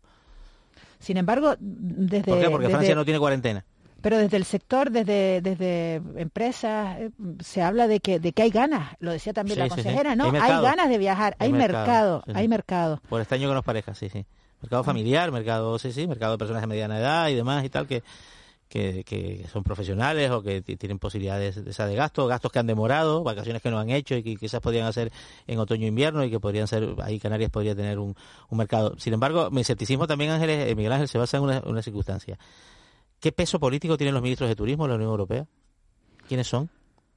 S10: Sin embargo, desde...
S9: ¿Por qué? Porque
S10: desde-
S9: Francia no tiene cuarentena.
S10: Pero desde el sector, desde, desde empresas, eh, se habla de que, de que hay ganas. Lo decía también
S9: Sí,
S10: la
S9: sí, sí.
S10: consejera, ¿no?
S9: Hay
S10: ganas de viajar, hay,
S9: Hay
S10: mercado,
S9: mercado, sí, sí.
S10: hay mercado.
S9: Por extraño que nos parezca, sí, sí. Mercado familiar, mercado, sí, sí, mercado de personas de mediana edad y demás y tal, que, que, son profesionales o que tienen posibilidades de, de gasto, gastos que han demorado, vacaciones que no han hecho y que quizás podrían hacer en otoño e invierno y que podrían ser, ahí Canarias podría tener un, mercado. Sin embargo, mi escepticismo también, Ángeles, eh, Miguel Ángel, se basa en una, una circunstancia. ¿Qué peso político tienen los ministros de turismo de la Unión Europea? ¿Quiénes son?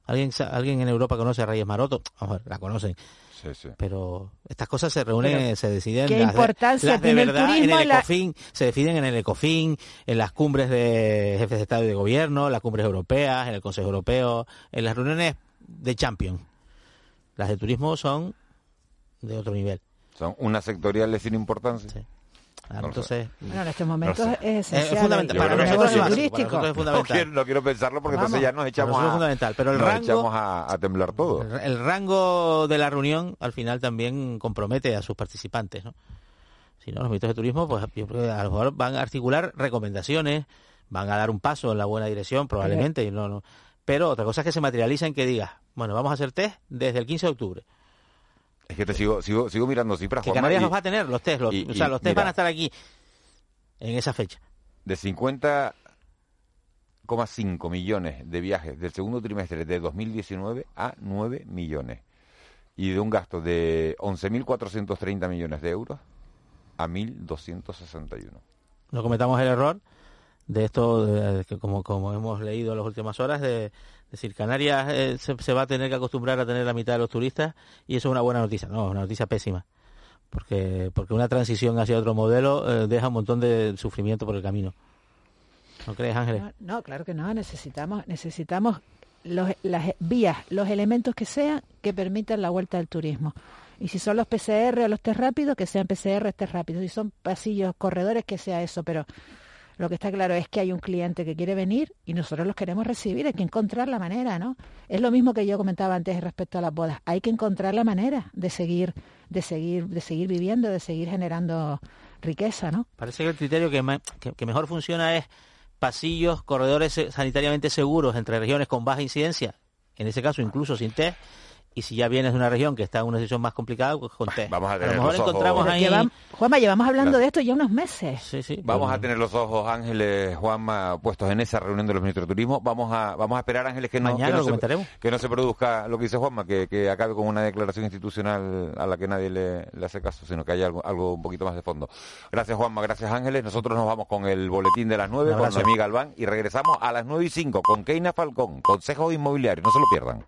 S9: ¿Alguien, ¿Alguien en Europa conoce a Reyes Maroto? Vamos a ver, la conocen.
S8: Sí, sí.
S9: Pero estas cosas se reúnen,
S10: Pero,
S9: se deciden.
S10: ¿qué
S9: las de-
S10: importancia
S9: las de
S10: tiene el
S9: verdad en el
S10: la-
S9: ECOFIN, se deciden en el ECOFIN, en las cumbres de jefes de Estado y de Gobierno, las cumbres europeas, en el Consejo Europeo, en las reuniones de Champions. Las de turismo son de otro nivel.
S8: Son unas sectoriales sin importancia. No
S9: entonces,
S10: Bueno, en estos momentos
S8: No lo sé.
S10: es esencial.
S9: Es fundamental. Para nosotros es básico,
S10: turístico.
S9: para nosotros es
S8: No
S9: fundamental.
S8: quiero, no quiero pensarlo porque
S9: Vamos.
S8: entonces ya nos echamos,
S9: es
S8: a,
S9: fundamental, pero el
S8: nos
S9: rango-
S8: echamos a, a temblar todo.
S9: El, el rango de la reunión al final también compromete a sus participantes, ¿no? Si no, los ministros de turismo, pues yo creo que a lo mejor van a articular recomendaciones, van a dar un paso en la buena dirección, probablemente, y no, no. Pero otra cosa es que se materializa en que digas, bueno, vamos a hacer test desde el 15 de octubre.
S8: Es que te sigo, sigo, sigo mirando cifras,
S9: Que Canarias los va a tener, los test, los,
S8: y-
S9: o sea, los test
S8: mira.
S9: van a estar aquí en esa fecha.
S8: de 50,5 millones de viajes del segundo trimestre de 2019 a 9 millones. Y de un gasto de 11.430 millones de euros a 1.261.
S9: no cometamos el error de esto de- como, como hemos leído en las últimas horas de decir Canarias eh, se, va a tener que acostumbrar a tener la mitad de los turistas y eso es una buena noticia no una noticia pésima porque porque una transición hacia otro modelo eh, deja un montón de sufrimiento por el camino ¿no crees Ángeles?
S10: No, claro que no. Necesitamos, necesitamos los, las vías, los elementos que sean que permitan la vuelta del turismo. Y si son los PCR o los test rápidos, que sean PCR test rápidos. Si son pasillos, corredores, que sea eso. Pero lo que está claro es que hay un cliente que quiere venir y nosotros los queremos recibir. Hay que encontrar la manera, ¿no? Es lo mismo que yo comentaba antes respecto a las bodas. Hay que encontrar la manera de seguir, de seguir, de seguir viviendo, de seguir generando riqueza, ¿no?
S9: Parece que el criterio que, que- que mejor funciona es pasillos, corredores eh, sanitariamente seguros entre regiones con baja incidencia, en ese caso incluso sin test, y si ya vienes de una región que está en una situación más complicada, pues con test.
S8: Vamos a
S9: a
S8: tener
S9: lo mejor
S8: los ojos-
S9: encontramos
S8: Pero
S9: ahí...
S10: Juanma, llevamos hablando
S8: Claro.
S10: de esto ya unos meses.
S9: Sí, sí.
S8: Vamos
S9: pues-
S8: a tener los ojos Ángeles, Juanma, puestos en esa reunión de los ministros de turismo. Vamos a, vamos a esperar, Ángeles, que no,
S9: Mañana
S8: que no
S9: lo
S8: se,
S9: comentaremos.
S8: que no se produzca lo que dice Juanma, que, que acabe con una declaración institucional a la que nadie le, le hace caso, sino que haya algo, algo un poquito más de fondo. Gracias, Juanma, gracias, Ángeles. Nosotros nos vamos con el boletín de las nueve
S9: Un
S8: con
S9: abrazo.
S8: Noemí Galván y regresamos a las nueve y cinco con Keina Falcón, Consejos Inmobiliarios. No se lo pierdan.